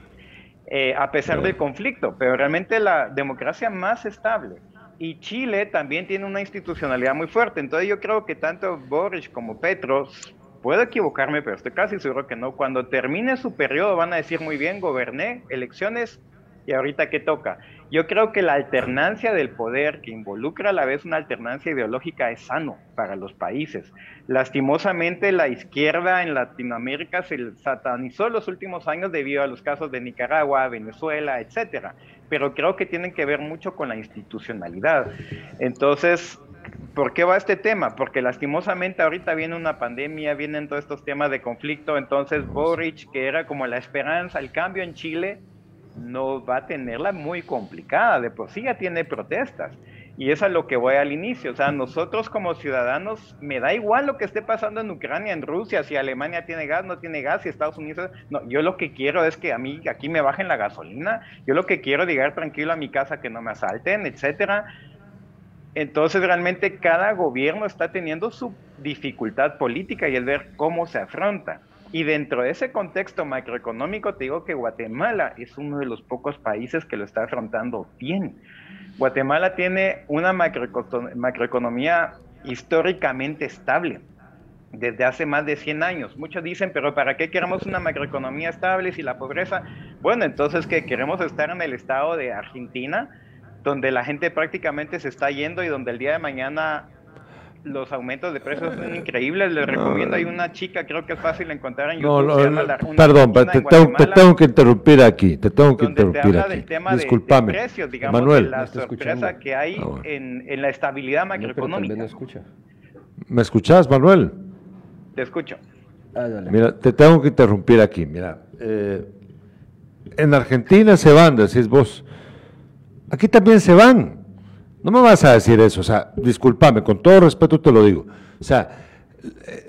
eh, a pesar del conflicto, pero realmente la democracia más estable. Y Chile también tiene una institucionalidad muy fuerte. Entonces yo creo que tanto Boris como Petros puedo equivocarme, pero estoy casi seguro que no. Cuando termine su periodo van a decir muy bien, goberné, elecciones y ahorita qué toca. Yo creo que la alternancia del poder, que involucra a la vez una alternancia ideológica, es sano para los países. Lastimosamente, la izquierda en Latinoamérica se satanizó en los últimos años debido a los casos de Nicaragua, Venezuela, etcétera. Pero creo que tienen que ver mucho con la institucionalidad. Entonces, ¿Por qué va este tema? Porque lastimosamente ahorita viene una pandemia, vienen todos estos temas de conflicto, entonces Boric, que era como la esperanza, el cambio en Chile, no va a tenerla muy complicada, de por sí ya tiene protestas. Y eso es lo que voy al inicio, o sea, nosotros como ciudadanos, me da igual lo que esté pasando en Ucrania, en Rusia, si Alemania tiene gas, no tiene gas, si Estados Unidos, no, yo lo que quiero es que a mí aquí me bajen la gasolina, yo lo que quiero es llegar tranquilo a mi casa, que no me asalten, etcétera, entonces realmente cada gobierno está teniendo su dificultad política y el ver cómo se afronta. Y dentro de ese contexto macroeconómico te digo que Guatemala es uno de los pocos países que lo está afrontando bien. Guatemala tiene una macroeconomía históricamente estable desde hace más de 100 años. Muchos dicen, pero ¿para qué queremos una macroeconomía estable si la pobreza? Bueno, entonces que queremos estar en el estado de Argentina, donde la gente prácticamente se está yendo y donde el día de mañana los aumentos de precios son increíbles. Les recomiendo, hay una chica, creo que es fácil encontrar en YouTube. No, perdón, te tengo, que interrumpir aquí, te tengo que interrumpir aquí. Del tema Disculpame. De, precios, digamos, Manuel, la sorpresa que hay ah, en, en, la estabilidad macroeconómica. No, ¿Me escuchas, Manuel? Te escucho. Ah, Mira, te tengo que interrumpir aquí. Mira, eh, en Argentina se van, decís vos, aquí también se van. No me vas a decir eso, o sea, discúlpame, con todo respeto te lo digo. O sea,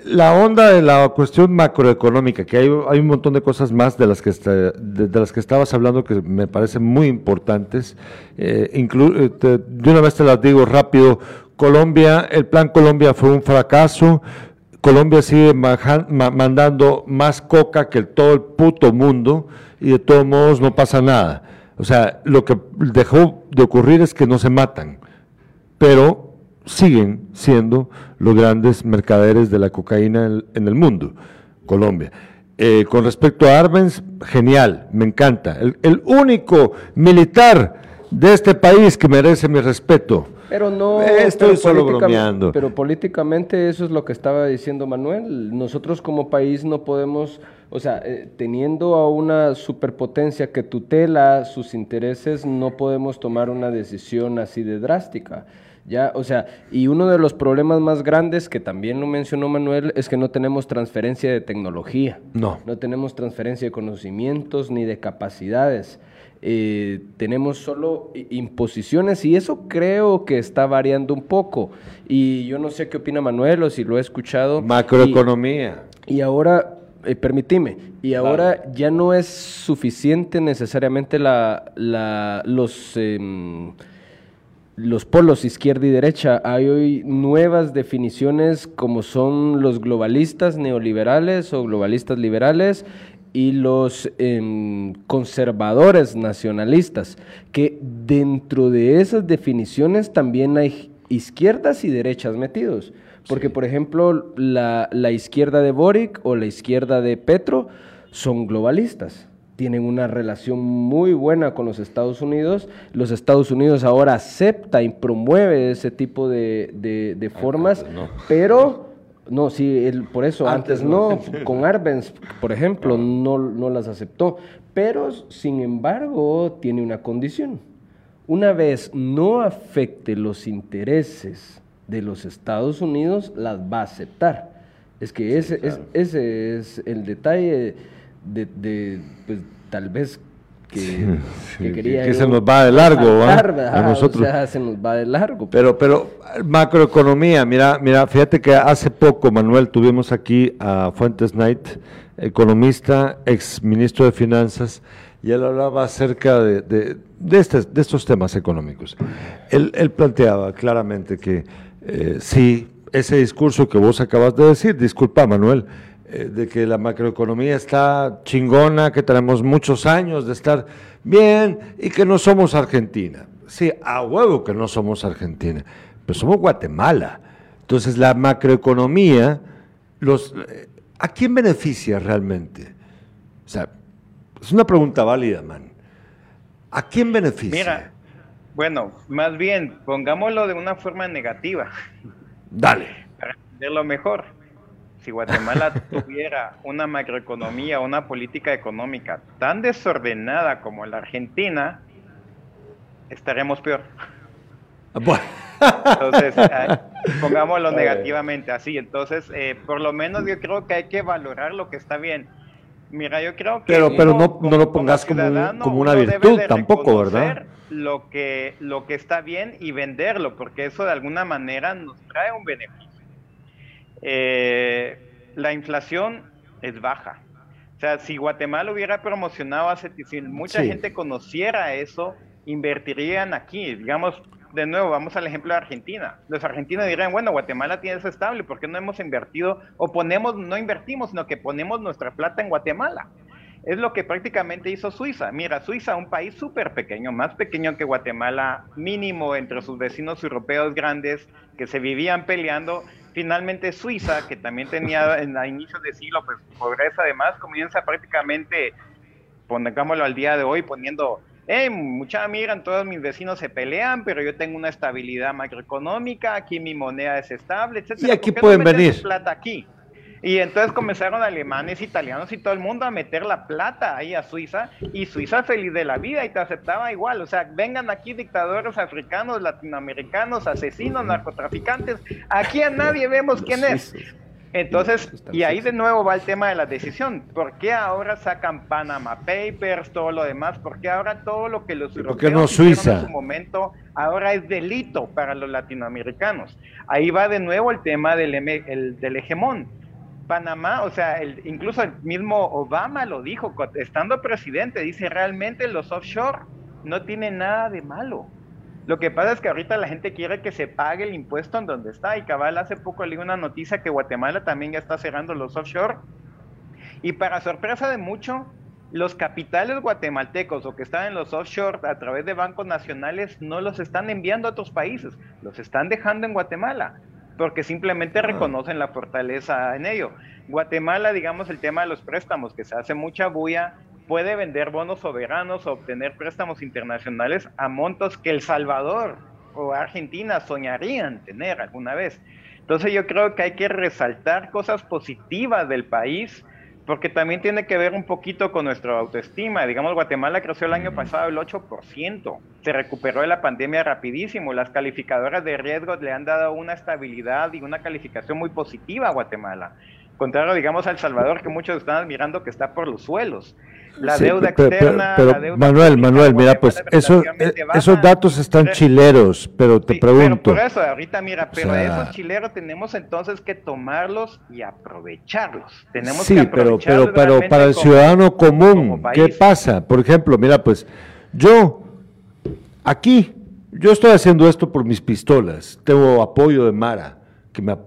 la onda de la cuestión macroeconómica, que hay, un montón de cosas más de las que, de, las que estabas hablando que me parecen muy importantes. Eh, eh de una vez te las digo rápido, Colombia, el plan Colombia fue un fracaso. Colombia sigue mandando más coca que todo el puto mundo y de todos modos no pasa nada. O sea, lo que dejó de ocurrir es que no se matan, pero siguen siendo los grandes mercaderes de la cocaína en, el mundo, Colombia. Eh, con respecto a Arbenz, genial, me encanta. El, único militar de este país que merece mi respeto. Pero no. Estoy solo bromeando. Pero políticamente eso es lo que estaba diciendo Manuel. Nosotros como país no podemos, o sea, eh, teniendo a una superpotencia que tutela sus intereses, no podemos tomar una decisión así de drástica. Ya, o sea, y uno de los problemas más grandes que también lo mencionó Manuel es que no tenemos transferencia de tecnología. No. No tenemos transferencia de conocimientos ni de capacidades. Eh, tenemos solo imposiciones y eso creo que está variando un poco. Y yo no sé qué opina Manuel o si lo he escuchado. Macroeconomía. Y, ahora, eh, permitime, y ahora ya no es suficiente necesariamente la, la los... Em, los polos izquierda y derecha. Hay hoy nuevas definiciones como son los globalistas neoliberales o globalistas liberales y los em, conservadores nacionalistas, que dentro de esas definiciones también hay izquierdas y derechas metidos. Porque, por ejemplo, la, la izquierda de Boric o la izquierda de Petro son globalistas tienen una relación muy buena con los Estados Unidos. Los Estados Unidos ahora acepta y promueve ese tipo de, de, formas, pero no, sí, por eso antes, no, con Arbenz, por ejemplo, no, no las aceptó, pero sin embargo tiene una condición. Una vez no afecte los intereses de los Estados Unidos, las va a aceptar. Es que ese, es, ese es el detalle de, de pues, tal vez que, quería que, se nos va de largo a nosotros. se nos va de largo. Pero pero macroeconomía mira mira fíjate que hace poco Manuel tuvimos aquí a Fuentes Knight economista ex ministro de finanzas y él hablaba acerca de, de, de, de estos temas económicos. Él, él planteaba claramente que eh, sí ese discurso que vos acabas de decir disculpa Manuel eh, de que la macroeconomía está chingona, que tenemos muchos años de estar bien y que no somos Argentina. Sí, a huevo que no somos Argentina, pero somos Guatemala. Entonces la macroeconomía, los, eh, ¿a quién beneficia realmente? O sea, es una pregunta válida, man. ¿A quién beneficia? Mira, bueno, más bien, pongámoslo de una forma negativa. Dale. Para entenderlo mejor si Guatemala tuviera una macroeconomía, una política económica tan desordenada como la Argentina, estaremos peor. Entonces, eh, pongámoslo negativamente así. Entonces, eh, por lo menos yo creo que hay que valorar lo que está bien. Mira, yo creo que... Pero, pero no, no lo pongas como, como, una virtud tampoco, ¿verdad? Lo que, lo que está bien y venderlo, porque eso de alguna manera nos trae un beneficio. Eh, la inflación es baja. O sea, si Guatemala hubiera promocionado hace, si mucha gente conociera eso, invertirían aquí. Digamos, de nuevo, vamos al ejemplo de Argentina. Los argentinos dirían, bueno, Guatemala tiene eso estable, ¿por qué no hemos invertido o ponemos, no invertimos, sino que ponemos nuestra plata en Guatemala? Es lo que prácticamente hizo Suiza. Mira, Suiza, un país súper pequeño, más pequeño que Guatemala, mínimo entre sus vecinos europeos grandes que se vivían peleando, finalmente Suiza, que también tenía en a inicios de siglo pues pobreza además, comienza prácticamente, pongámoslo al día de hoy, poniendo, eh, mucha miran, todos mis vecinos se pelean, pero yo tengo una estabilidad macroeconómica, aquí mi moneda es estable, etcétera. Y aquí pueden venir. Plata aquí? Y entonces comenzaron alemanes, italianos y todo el mundo a meter la plata ahí a Suiza y Suiza feliz de la vida y te aceptaba igual. O sea, vengan aquí dictadores africanos, latinoamericanos, asesinos, narcotraficantes. Aquí a nadie vemos quién es. Entonces, y ahí de nuevo va el tema de la decisión. ¿Por qué ahora sacan Panama Papers, todo lo demás? ¿Por qué ahora todo lo que los europeos no Suiza? en su momento ahora es delito para los latinoamericanos? Ahí va de nuevo el tema del, el, del hegemón. Panamá, o sea, el, incluso el mismo Obama lo dijo, estando presidente, dice realmente los offshore no tienen nada de malo. Lo que pasa es que ahorita la gente quiere que se pague el impuesto en donde está. Y cabal, hace poco leí una noticia que Guatemala también ya está cerrando los offshore. Y para sorpresa de mucho, los capitales guatemaltecos o que están en los offshore a través de bancos nacionales no los están enviando a otros países, los están dejando en Guatemala porque simplemente reconocen la fortaleza en ello. Guatemala, digamos, el tema de los préstamos, que se hace mucha bulla, puede vender bonos soberanos o obtener préstamos internacionales a montos que El Salvador o Argentina soñarían tener alguna vez. Entonces yo creo que hay que resaltar cosas positivas del país porque también tiene que ver un poquito con nuestra autoestima. Digamos, Guatemala creció el año pasado el 8%, se recuperó de la pandemia rapidísimo, las calificadoras de riesgos le han dado una estabilidad y una calificación muy positiva a Guatemala. Contrario, digamos, a El Salvador, que muchos están admirando que está por los suelos la deuda externa. Pero, Manuel, Manuel, mira, pues eso, eh, esos datos están chileros, pero te pregunto. Pero por eso, ahorita mira, pero esos chileros tenemos entonces que tomarlos y aprovecharlos. Tenemos sí, que pero, pero, pero para el ciudadano común, ¿qué pasa? Por ejemplo, mira, pues yo aquí, yo estoy haciendo esto por mis pistolas, tengo apoyo de Mara, que me,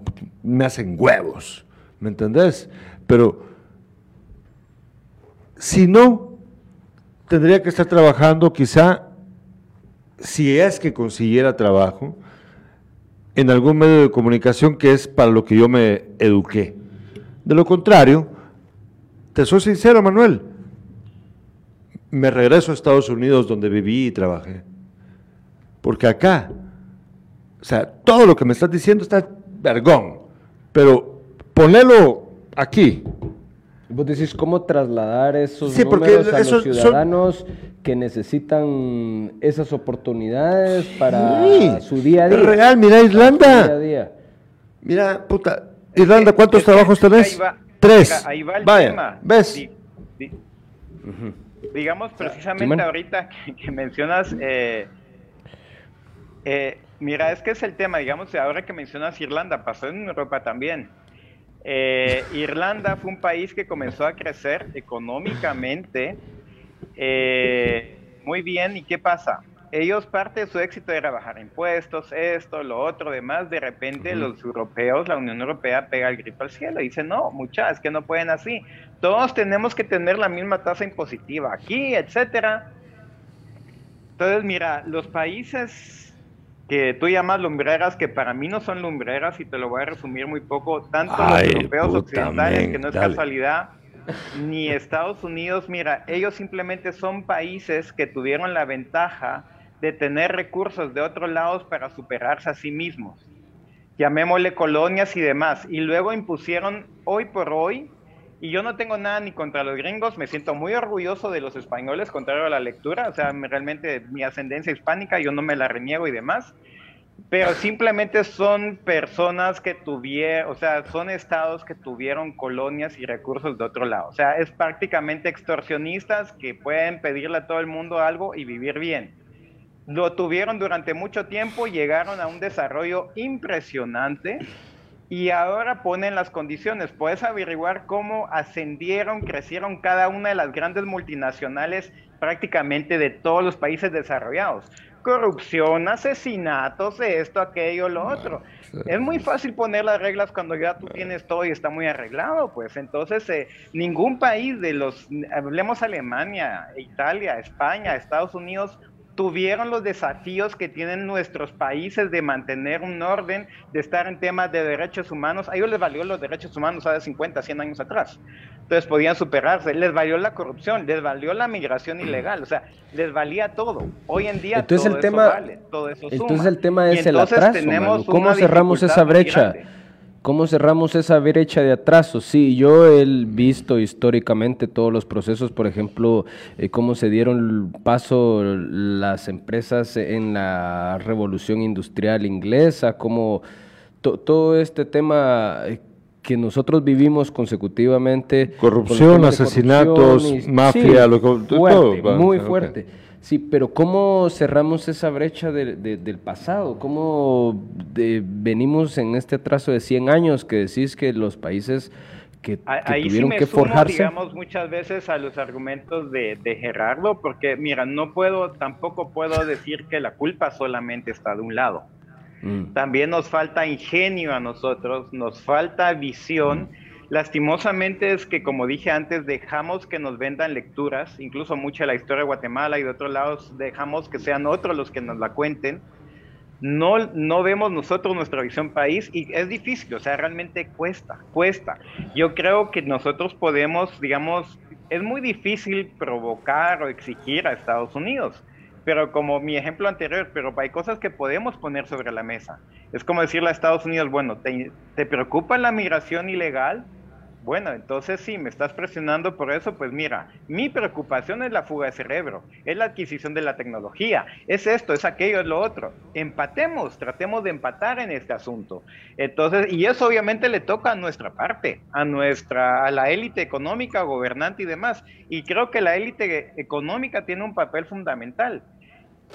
me hacen huevos, ¿me entendés? Pero si no, tendría que estar trabajando quizá, si es que consiguiera trabajo, en algún medio de comunicación que es para lo que yo me eduqué. De lo contrario, te soy sincero, Manuel, me regreso a Estados Unidos donde viví y trabajé. Porque acá, o sea, todo lo que me estás diciendo está vergón, pero ponelo aquí, Vos decís cómo trasladar esos números a los ciudadanos que necesitan esas oportunidades para su día a día. Real, mira Irlanda. Mira, puta, Irlanda, ¿cuántos trabajos tenés? Tres. ahí va el Vaya, tema. ¿ves? Digamos precisamente ahorita que, mencionas, eh, eh, mira, es que es el tema, digamos, ahora que mencionas Irlanda, pasó en Europa también. Eh, Irlanda fue un país que comenzó a crecer económicamente eh, muy bien. ¿Y qué pasa? Ellos, parte de su éxito era bajar impuestos, esto, lo otro, demás. De repente, los europeos, la Unión Europea, pega el grito al cielo y dice: No, muchas, es que no pueden así. Todos tenemos que tener la misma tasa impositiva aquí, etcétera. Entonces, mira, los países que tú llamas lumbreras, que para mí no son lumbreras, y te lo voy a resumir muy poco, tanto los europeos occidentales, que no es casualidad, ni Estados Unidos, mira, ellos simplemente son países que tuvieron la ventaja de tener recursos de otros lados para superarse a sí mismos. Llamémosle colonias y demás. Y luego impusieron hoy por hoy y yo no tengo nada ni contra los gringos, me siento muy orgulloso de los españoles, contrario a la lectura, o sea, realmente mi ascendencia hispánica, yo no me la reniego y demás, pero simplemente son personas que tuvieron, o sea, son estados que tuvieron colonias y recursos de otro lado, o sea, es prácticamente extorsionistas que pueden pedirle a todo el mundo algo y vivir bien. Lo tuvieron durante mucho tiempo, llegaron a un desarrollo impresionante y ahora ponen las condiciones. Puedes averiguar cómo ascendieron, crecieron cada una de las grandes multinacionales prácticamente de todos los países desarrollados. Corrupción, asesinatos, esto, aquello, lo otro. Es muy fácil poner las reglas cuando ya tú tienes todo y está muy arreglado, pues entonces eh, ningún país de los, hablemos Alemania, Italia, España, Estados Unidos, tuvieron los desafíos que tienen nuestros países de mantener un orden, de estar en temas de derechos humanos. A ellos les valió los derechos humanos hace 50, 100 años atrás. Entonces podían superarse. Les valió la corrupción, les valió la migración ilegal, o sea, les valía todo. Hoy en día entonces todo el tema, vale, todo eso Entonces el tema es el atraso. ¿Cómo cerramos esa brecha? ¿Cómo cerramos esa brecha de atraso? Sí, yo he visto históricamente todos los procesos, por ejemplo, eh, cómo se dieron paso las empresas en la revolución industrial inglesa, cómo todo este tema eh, que nosotros vivimos consecutivamente. Corrupción, asesinatos, mafia, lo, fuerte, muy fuerte. Sí, pero ¿cómo cerramos esa brecha del pasado? ¿Cómo venimos en este trazo de 100 años que decís que los países que, tuvieron que forjarse? digamos, muchas veces a los argumentos de, de Gerardo, porque mira, no puedo, tampoco puedo decir que la culpa solamente está de un lado. Mm. También nos falta ingenio a nosotros, nos falta visión. Mm. Lastimosamente es que, como dije antes, dejamos que nos vendan lecturas, incluso mucha de la historia de Guatemala y de otros lados dejamos que sean otros los que nos la cuenten. No, no vemos nosotros nuestra visión país y es difícil, o sea, realmente cuesta, cuesta. Yo creo que nosotros podemos, digamos, es muy difícil provocar o exigir a Estados Unidos pero como mi ejemplo anterior, pero hay cosas que podemos poner sobre la mesa. Es como decirle a Estados Unidos, bueno, ¿te, te preocupa la migración ilegal? Bueno, entonces sí, me estás presionando por eso, pues mira, mi preocupación es la fuga de cerebro, es la adquisición de la tecnología, es esto, es aquello, es lo otro. Empatemos, tratemos de empatar en este asunto. Entonces, y eso obviamente le toca a nuestra parte, a nuestra, a la élite económica, gobernante y demás. Y creo que la élite económica tiene un papel fundamental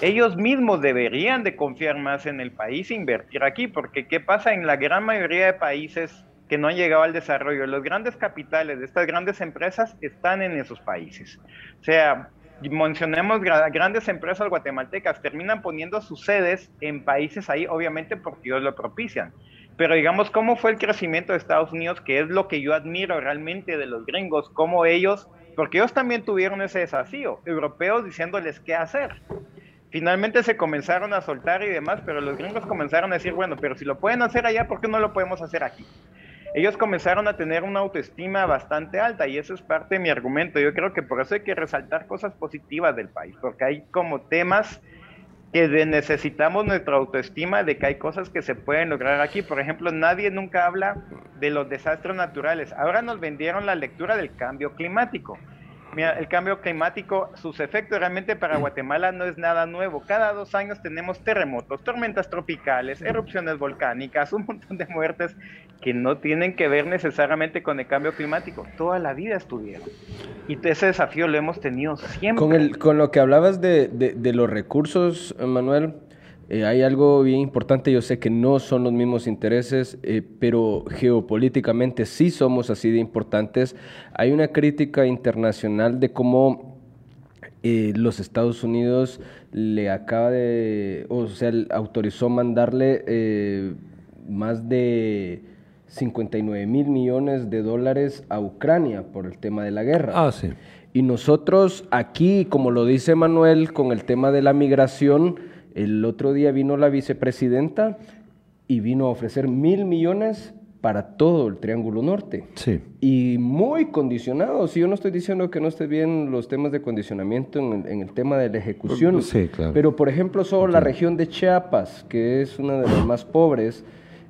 ellos mismos deberían de confiar más en el país e invertir aquí, porque ¿qué pasa en la gran mayoría de países que no han llegado al desarrollo. Los grandes capitales de estas grandes empresas están en esos países. O sea, mencionemos grandes empresas guatemaltecas, terminan poniendo sus sedes en países ahí, obviamente porque ellos lo propician. Pero digamos, ¿cómo fue el crecimiento de Estados Unidos? Que es lo que yo admiro realmente de los gringos, cómo ellos, porque ellos también tuvieron ese desafío, europeos diciéndoles qué hacer. Finalmente se comenzaron a soltar y demás, pero los gringos comenzaron a decir, bueno, pero si lo pueden hacer allá, ¿por qué no lo podemos hacer aquí? Ellos comenzaron a tener una autoestima bastante alta y eso es parte de mi argumento. Yo creo que por eso hay que resaltar cosas positivas del país, porque hay como temas que necesitamos nuestra autoestima de que hay cosas que se pueden lograr aquí. Por ejemplo, nadie nunca habla de los desastres naturales. Ahora nos vendieron la lectura del cambio climático. Mira, el cambio climático, sus efectos realmente para Guatemala no es nada nuevo. Cada dos años tenemos terremotos, tormentas tropicales, erupciones volcánicas, un montón de muertes que no tienen que ver necesariamente con el cambio climático. Toda la vida estuvieron. Y ese desafío lo hemos tenido siempre. Con, el, con lo que hablabas de, de los recursos, Manuel, eh, hay algo bien importante, yo sé que no son los mismos intereses, eh, pero geopolíticamente sí somos así de importantes. Hay una crítica internacional de cómo eh, los Estados Unidos le acaba de, o sea, autorizó mandarle más de 59 mil millones de dólares a Ucrania por el tema de la guerra. Ah, sí. Y nosotros aquí, como lo dice Manuel, con el tema de la migración, el otro día vino la vicepresidenta y vino a ofrecer mil millones para todo el Triángulo Norte. Sí. Y muy condicionado. Si yo no estoy diciendo que no esté bien los temas de condicionamiento en el, tema de la ejecución. Sí, claro. Pero, por ejemplo, solo la región de Chiapas, que es una de las más pobres,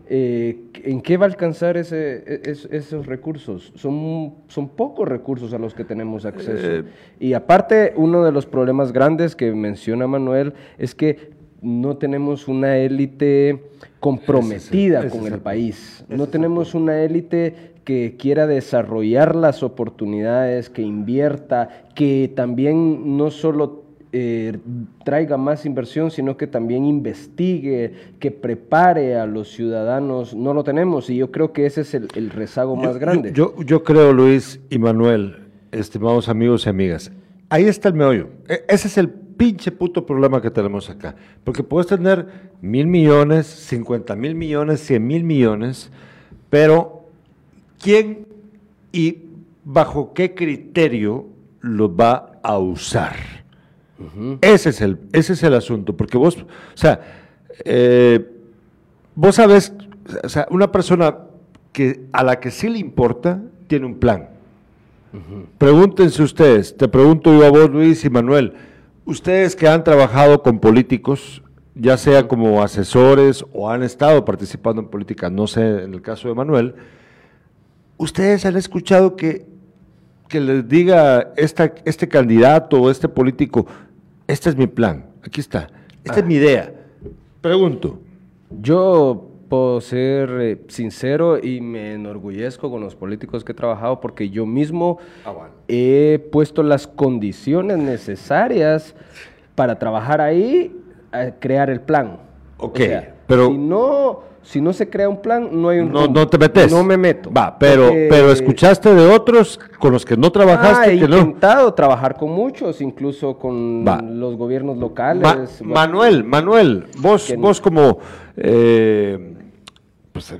eh, ¿en qué va a alcanzar ese, e, esos recursos? Son, son pocos recursos a los que tenemos acceso. Eh, y aparte, uno de los problemas grandes que menciona Manuel es que no tenemos una élite comprometida con el, país. No tenemos una élite que quiera desarrollar las oportunidades, que invierta, que también no solo eh, traiga más inversión, sino que también investigue, que prepare a los ciudadanos. No lo tenemos y yo creo que ese es el, rezago más grande. Yo, yo, creo, Luis y Manuel, estimados amigos y amigas, ahí está el meollo. E, ese es el pinche puto problema que tenemos acá. Porque puedes tener mil millones, cincuenta mil millones, cien mil millones, pero ¿quién y bajo qué criterio lo va a usar? ese, es el, ese es el asunto. Porque vos, o sea, eh, vos sabes, o sea, una persona que, a la que sí le importa, tiene un plan. Pregúntense ustedes, te pregunto yo a vos, Luis y Manuel, Ustedes que han trabajado con políticos, ya sea como asesores o han estado participando en política, no sé, en el caso de Manuel, ustedes han escuchado que, que les diga esta, este candidato o este político, este es mi plan, aquí está, esta es mi idea. Pregunto. Yo puedo ser eh, sincero y me enorgullezco con los políticos que he trabajado porque yo mismo ah, he puesto las condiciones necesarias para trabajar ahí, a crear el plan. Ok, pero... Si no si no se crea un plan, no hay un No, no te metes. No me meto. Va, pero, pero escuchaste de otros con los que no trabajaste. Ah, he intentado trabajar con muchos, incluso con los gobiernos locales. Manuel, Manuel, vos, vos como, eh, pues,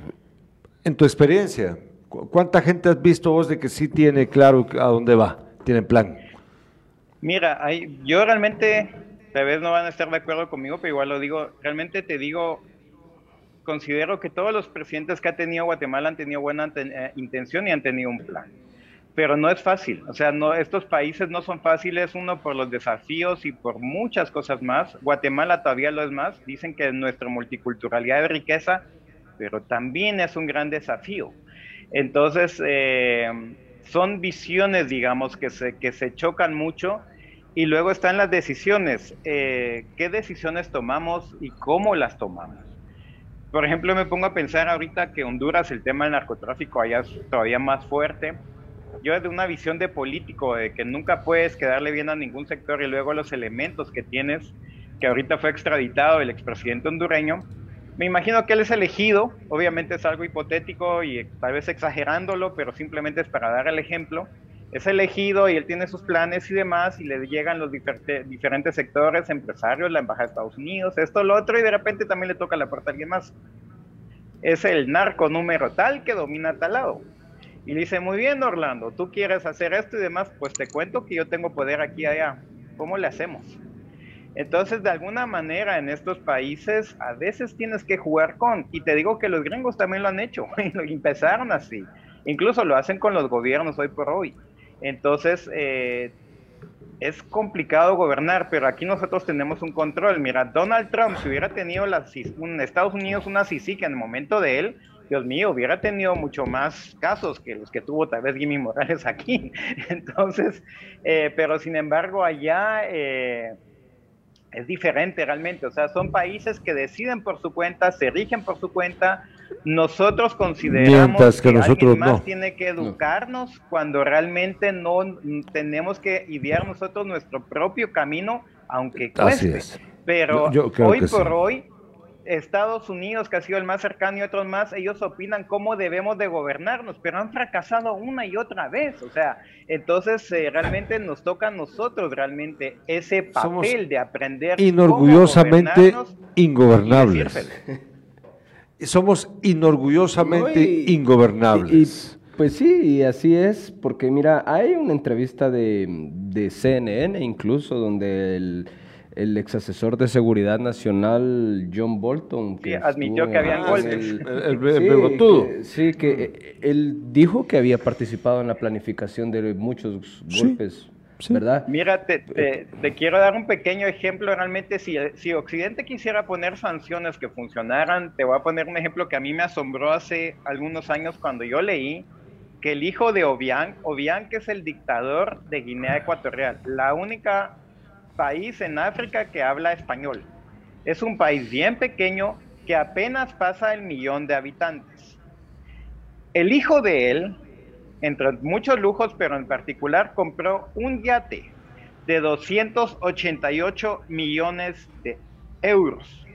en tu experiencia, ¿cuánta gente has visto vos de que sí tiene claro a dónde va, tiene plan? Mira, hay, yo realmente, tal vez no van a estar de acuerdo conmigo, pero igual lo digo, realmente te digo, considero que todos los presidentes que ha tenido Guatemala han tenido buena eh, intención y han tenido un plan. Pero no es fácil, o sea, no, estos países no son fáciles, uno por los desafíos y por muchas cosas más. Guatemala todavía lo es más, dicen que nuestra multiculturalidad es riqueza, pero también es un gran desafío. Entonces, eh, son visiones, digamos, que se, que se chocan mucho y luego están las decisiones. Eh, ¿Qué decisiones tomamos y cómo las tomamos? por ejemplo, me pongo a pensar ahorita que Honduras el tema del narcotráfico allá todavía más fuerte. Yo desde una visión de político, de que nunca puedes quedarle bien a ningún sector y luego los elementos que tienes, que ahorita fue extraditado el expresidente hondureño, me imagino que él es elegido, obviamente es algo hipotético y tal vez exagerándolo, pero simplemente es para dar el ejemplo es elegido y él tiene sus planes y demás, y le llegan los diferentes sectores, empresarios, la Embajada de Estados Unidos, esto, lo otro, y de repente también le toca la puerta a alguien más. Es el narco número tal que domina tal lado. Y le dice, muy bien, Orlando, tú quieres hacer esto y demás, pues te cuento que yo tengo poder aquí allá. ¿Cómo le hacemos? Entonces, de alguna manera, en estos países, a veces tienes que jugar con, y te digo que los gringos también lo han hecho, empezaron así. Incluso lo hacen con los gobiernos hoy por hoy. Entonces, eh, es complicado gobernar, pero aquí nosotros tenemos un control. Mira, Donald Trump, si hubiera tenido la, un Estados Unidos una CICI en el momento de él, Dios mío, hubiera tenido mucho más casos que los que tuvo tal vez Jimmy Morales aquí. Entonces, eh, pero sin embargo, allá eh, es diferente realmente. O sea, son países que deciden por su cuenta, se rigen por su cuenta, nosotros consideramos que, nosotros alguien más tiene que educarnos cuando realmente no tenemos que idear nosotros nuestro propio camino, aunque cueste. Pero hoy por hoy, Estados Unidos, que ha sido el más cercano y otros más, ellos opinan cómo debemos de gobernarnos, pero han fracasado una y otra vez. O sea, entonces eh, realmente nos toca a nosotros realmente ese papel de aprender. Inorgullosamente ingobernables somos inorgullosamente ingobernables. pues sí, y así es, porque mira, hay una entrevista de, CNN incluso donde el, el ex asesor de seguridad nacional John Bolton que admitió que habían golpes el, sí, que, eh, él dijo que había participado en la planificación de muchos golpes ¿verdad? Mira, te, quiero dar un pequeño ejemplo. Realmente, si, si Occidente quisiera poner sanciones que funcionaran, te voy a poner un ejemplo que a mí me asombró hace algunos años cuando yo leí que el hijo de Obiang, Obiang que es el dictador de Guinea Ecuatorial, la única país en África que habla español. Es un país bien pequeño que apenas pasa el millón de habitantes. El hijo de él entre muchos lujos, pero en particular compró un yate de 288 millones de euros.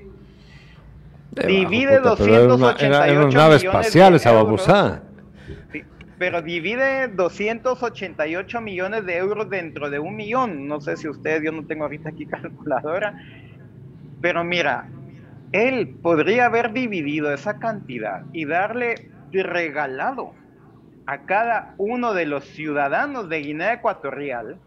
divide 288 millones espacial esa babosada. Pero divide 288 millones de euros dentro de un millón. No sé si ustedes, yo no tengo ahorita aquí calculadora. Pero mira, él podría haber dividido esa cantidad y darle regalado a cada uno de los ciudadanos de Guinea Ecuatorial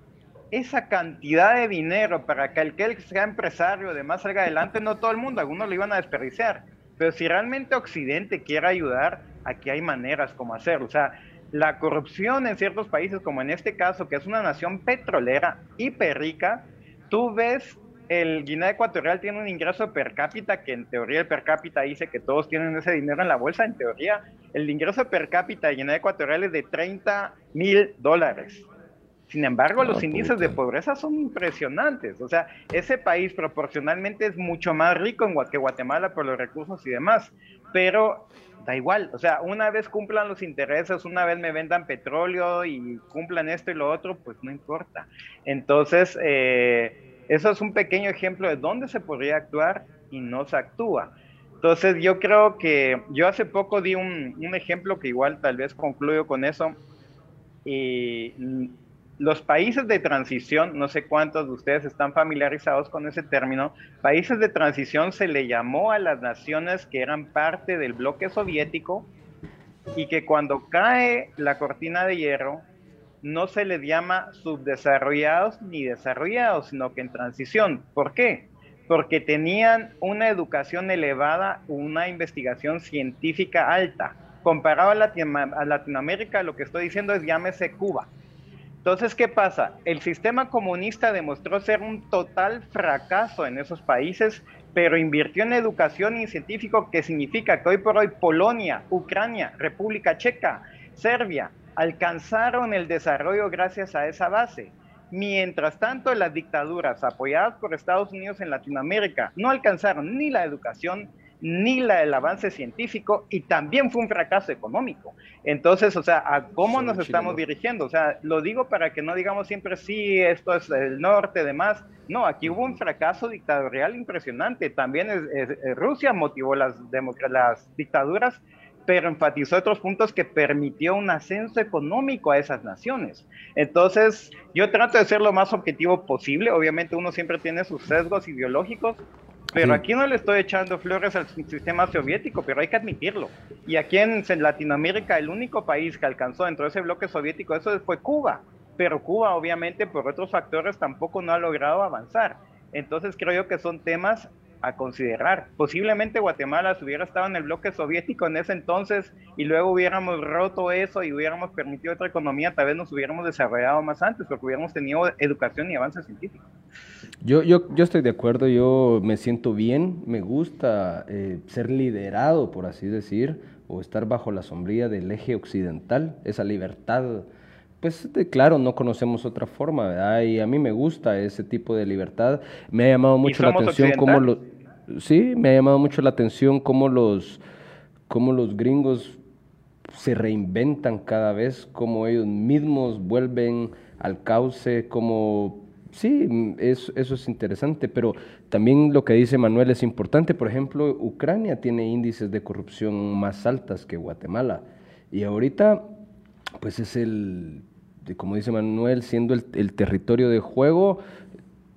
esa cantidad de dinero para que el que sea empresario además salga adelante, no todo el mundo, algunos lo iban a desperdiciar. Pero si realmente Occidente quiere ayudar, aquí hay maneras como hacerlo. O sea, la corrupción en ciertos países, como en este caso, que es una nación petrolera hiper rica, tú ves el Guinea Ecuatorial tiene un ingreso per cápita que en teoría el per cápita dice que todos tienen ese dinero en la bolsa. En teoría, el ingreso per cápita de Guinea Ecuatorial es de 30 mil dólares. Sin embargo, los índices de pobreza son impresionantes. O sea, ese país proporcionalmente es mucho más rico en que Guatemala por los recursos y demás. Pero da igual, o sea, una vez cumplan los intereses, una vez me vendan petróleo y cumplan esto y lo otro, pues no importa. Entonces, eh, eso es un pequeño ejemplo de dónde se podría actuar y no se actúa. Entonces, yo creo que yo hace poco di un, ejemplo que igual tal vez concluyo con eso. Los países de transición, no sé cuántos de ustedes están familiarizados con ese término, países de transición se le llamó a las naciones que eran parte del bloque soviético y que cuando cae la cortina de hierro no se les llama subdesarrollados ni desarrollados, sino que en transición. ¿Por qué? Porque tenían una educación elevada, una investigación científica alta. Comparado a, Latinoamérica, lo que estoy diciendo es llámese Cuba entonces, ¿qué pasa? El sistema comunista demostró ser un total fracaso en esos países, pero invirtió en educación y científico, que significa que hoy por hoy Polonia, Ucrania, República Checa, Serbia, alcanzaron el desarrollo gracias a esa base. Mientras tanto, las dictaduras apoyadas por Estados Unidos en Latinoamérica no alcanzaron ni la educación, ni la, el avance científico y también fue un fracaso económico. Entonces, o sea, ¿a cómo nos estamos dirigiendo? O sea, lo digo para que no digamos siempre, sí, esto es el norte, demás. No, aquí hubo un fracaso dictatorial impresionante. También Rusia motivó las, las dictaduras pero enfatizó otros puntos que permitió un ascenso económico a esas naciones. Entonces, yo trato de ser lo más objetivo posible. Obviamente uno siempre tiene sus sesgos ideológicos, pero aquí no le estoy echando flores al sistema soviético, pero hay que admitirlo. Y aquí en, Latinoamérica el único país que alcanzó dentro de ese bloque soviético eso fue Cuba. Pero Cuba obviamente por otros factores tampoco no ha logrado avanzar. Entonces creo yo que son temas a considerar. Posiblemente Guatemala si hubiera estado en el bloque soviético en ese entonces y luego hubiéramos roto eso y hubiéramos permitido otra economía, tal vez nos hubiéramos desarrollado más antes porque hubiéramos tenido educación y avance científico. Yo, yo, yo estoy de acuerdo, yo me siento bien, me gusta eh, ser liderado, por así decir, o estar bajo la sombría del eje occidental, esa libertad pues claro, no conocemos otra forma, ¿verdad? Y a mí me gusta ese tipo de libertad. Me ha llamado mucho la atención cómo lo, sí, me ha llamado mucho la atención cómo los, cómo los gringos se reinventan cada vez, cómo ellos mismos vuelven al cauce, como sí, eso, eso es interesante, pero también lo que dice Manuel es importante. Por ejemplo, Ucrania tiene índices de corrupción más altas que Guatemala. Y ahorita, pues es el como dice Manuel, siendo el, territorio de juego,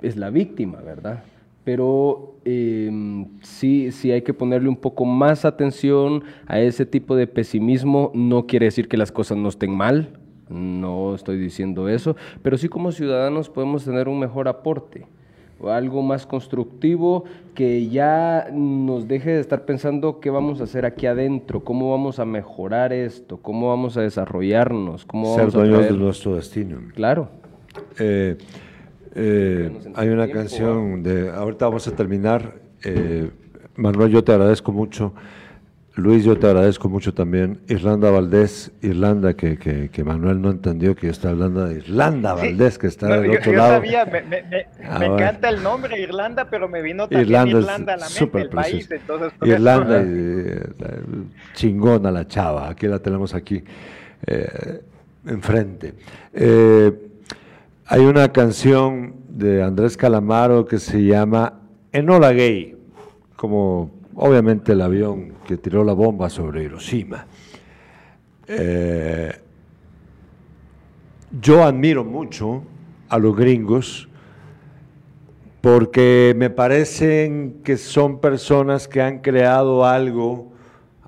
es la víctima, ¿verdad? Pero em, sí, sí hay que ponerle un poco más atención a ese tipo de pesimismo. No quiere decir que las cosas no estén mal, no estoy diciendo eso, pero sí como ciudadanos podemos tener un mejor aporte o algo más constructivo que ya nos deje de estar pensando qué vamos a hacer aquí adentro, cómo vamos a mejorar esto, cómo vamos a desarrollarnos, cómo ser dueños de nuestro destino. Claro. Eh, eh, hay una canción de, ahorita vamos a terminar. Eh, Manuel, yo te agradezco mucho. Luis, yo te agradezco mucho también. Irlanda Valdés, Irlanda, que, que, Manuel no entendió que yo estaba hablando de Irlanda Valdés, que está del otro lado. Sabía, me, me, me, ah, encanta el nombre Irlanda, pero me vino también Irlanda, Irlanda a la mente, el país. Entonces, Irlanda, eh, chingona la chava, aquí la tenemos aquí, eh, enfrente. Eh, hay una canción de Andrés Calamaro que se llama Enola Gay, como obviamente el avión que tiró la bomba sobre Hiroshima. Eh, yo admiro mucho a los gringos porque me parecen que son personas que han creado algo,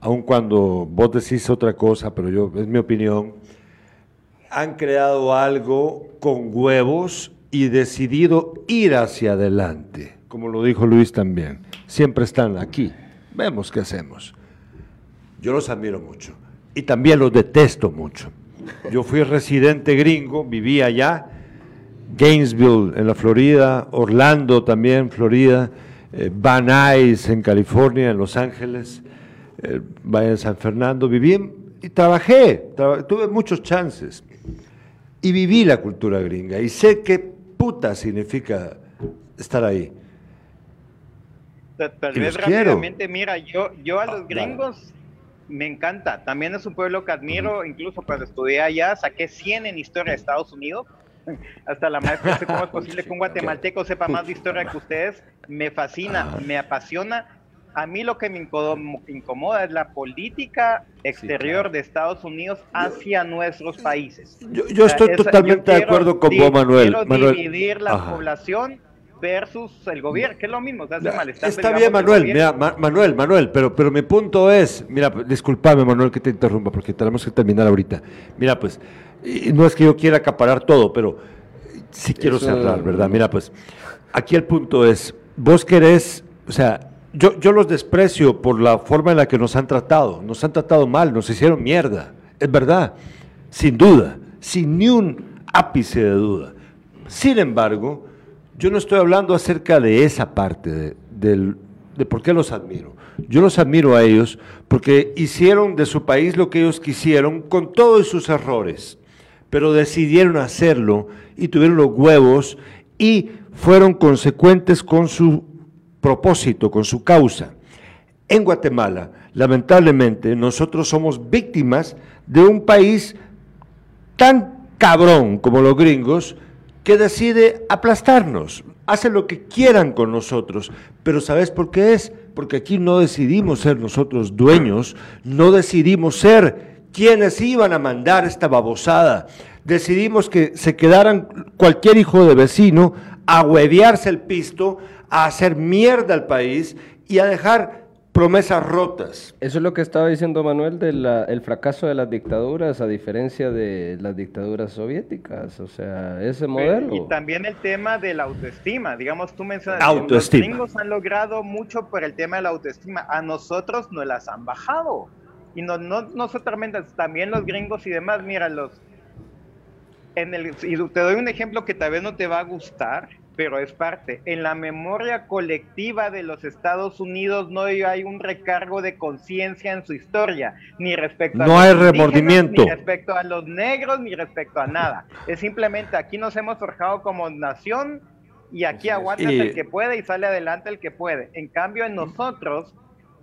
aun cuando vos decís otra cosa, pero yo es mi opinión, han creado algo con huevos y decidido ir hacia adelante, como lo dijo Luis también siempre están aquí. Vemos qué hacemos. Yo los admiro mucho y también los detesto mucho. Yo fui residente gringo, vivía allá, Gainesville en la Florida, Orlando también, Florida, eh, Van Nuys en California, en Los Ángeles, eh, en San Fernando, viví y trabajé, tuve muchos chances. Y viví la cultura gringa y sé qué puta significa estar ahí. Tal vez rápidamente, mira, yo, yo a los gringos me encanta. También es un pueblo que admiro, incluso cuando estudié allá, saqué 100 en historia de Estados Unidos. Hasta la maestra cómo es posible que un guatemalteco sepa más de historia que ustedes. Me fascina, me apasiona. A mí lo que me incomoda es la política exterior de Estados Unidos hacia nuestros países. Yo, estoy totalmente de acuerdo con vos, Manuel. Quiero dividir la población versus el gobierno, que es lo mismo, Está bien, Manuel, mira, Manuel, Manuel, pero, pero mi punto es, mira, discúlpame, Manuel, que te interrumpa, porque tenemos que terminar ahorita. Mira, pues, no es que yo quiera acaparar todo, pero sí quiero cerrar, ¿verdad? Mira, pues, aquí el punto es, vos querés, o sea, yo, yo los desprecio por la forma en la que nos han tratado, nos han tratado mal, nos hicieron mierda, es verdad, sin duda, sin ni un ápice de duda. Sin embargo, yo no estoy hablando acerca de esa parte, de, por qué los admiro. Yo los admiro a ellos porque hicieron de su país lo que ellos quisieron con todos sus errores, pero decidieron hacerlo y tuvieron los huevos y fueron consecuentes con su propósito, con su causa. En Guatemala, lamentablemente, nosotros somos víctimas de un país tan cabrón como los gringos, que decide aplastarnos, hace lo que quieran con nosotros, pero ¿sabes por qué es? Porque aquí no decidimos ser nosotros dueños, no decidimos ser quienes iban a mandar esta babosada, decidimos que se quedaran cualquier hijo de vecino a huevearse el pisto, a hacer mierda al país y a dejar promesas rotas. Eso es lo que estaba diciendo Manuel del fracaso de las dictaduras, a diferencia de las dictaduras soviéticas, o sea, ese modelo. Y también el tema de la autoestima, digamos, tú mencionas, autoestima. los gringos han logrado mucho por el tema de la autoestima, a nosotros no las han bajado. Y no, no, no tremendas, también los gringos y demás, mira, los... En el, y te doy un ejemplo que tal vez no te va a gustar, pero es parte. En la memoria colectiva de los Estados Unidos no hay un recargo de conciencia en su historia, ni respecto a no hay remordimiento, ni respecto a los negros, ni respecto a nada. Es simplemente aquí nos hemos forjado como nación y aquí aguanta el que puede y sale adelante el que puede. En cambio, en nosotros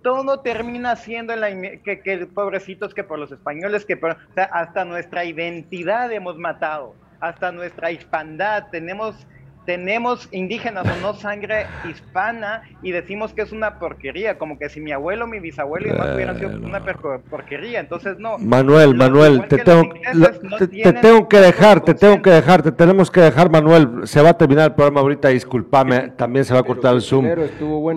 todo termina siendo en la que, que pobrecitos que por los españoles que por, hasta nuestra identidad hemos matado, hasta nuestra hispandad tenemos tenemos indígenas o no sangre hispana y decimos que es una porquería, como que si mi abuelo, mi bisabuelo y demás hubieran sido una porquería, entonces no. Manuel, Manuel, te tengo, te, tengo que dejar, te tengo que dejar, te tenemos que dejar, Manuel, se va a terminar el programa ahorita, discúlpame, también se va a cortar el Zoom.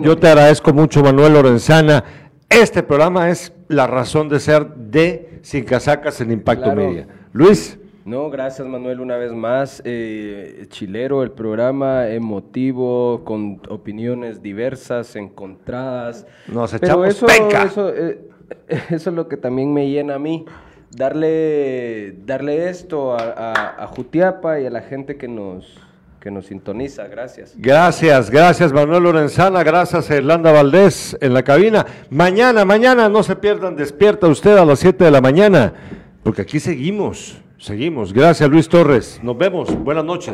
Yo te agradezco mucho, Manuel Lorenzana. Este programa es la razón de ser de Sin Casacas en Impacto Media. Luis. No, gracias Manuel una vez más. Eh, chilero el programa, emotivo, con opiniones diversas, encontradas. Nos echamos eso, Eso, eh, eso es lo que también me llena a mí. Darle, darle esto a, Jutiapa y a la gente que nos, que nos sintoniza. Gracias. Gracias, gracias Manuel Lorenzana, gracias Irlanda Valdés en la cabina. Mañana, mañana no se pierdan, despierta usted a las 7 de la mañana, porque aquí seguimos. Seguimos. Gracias, Luis Torres. Nos vemos. Buenas noches.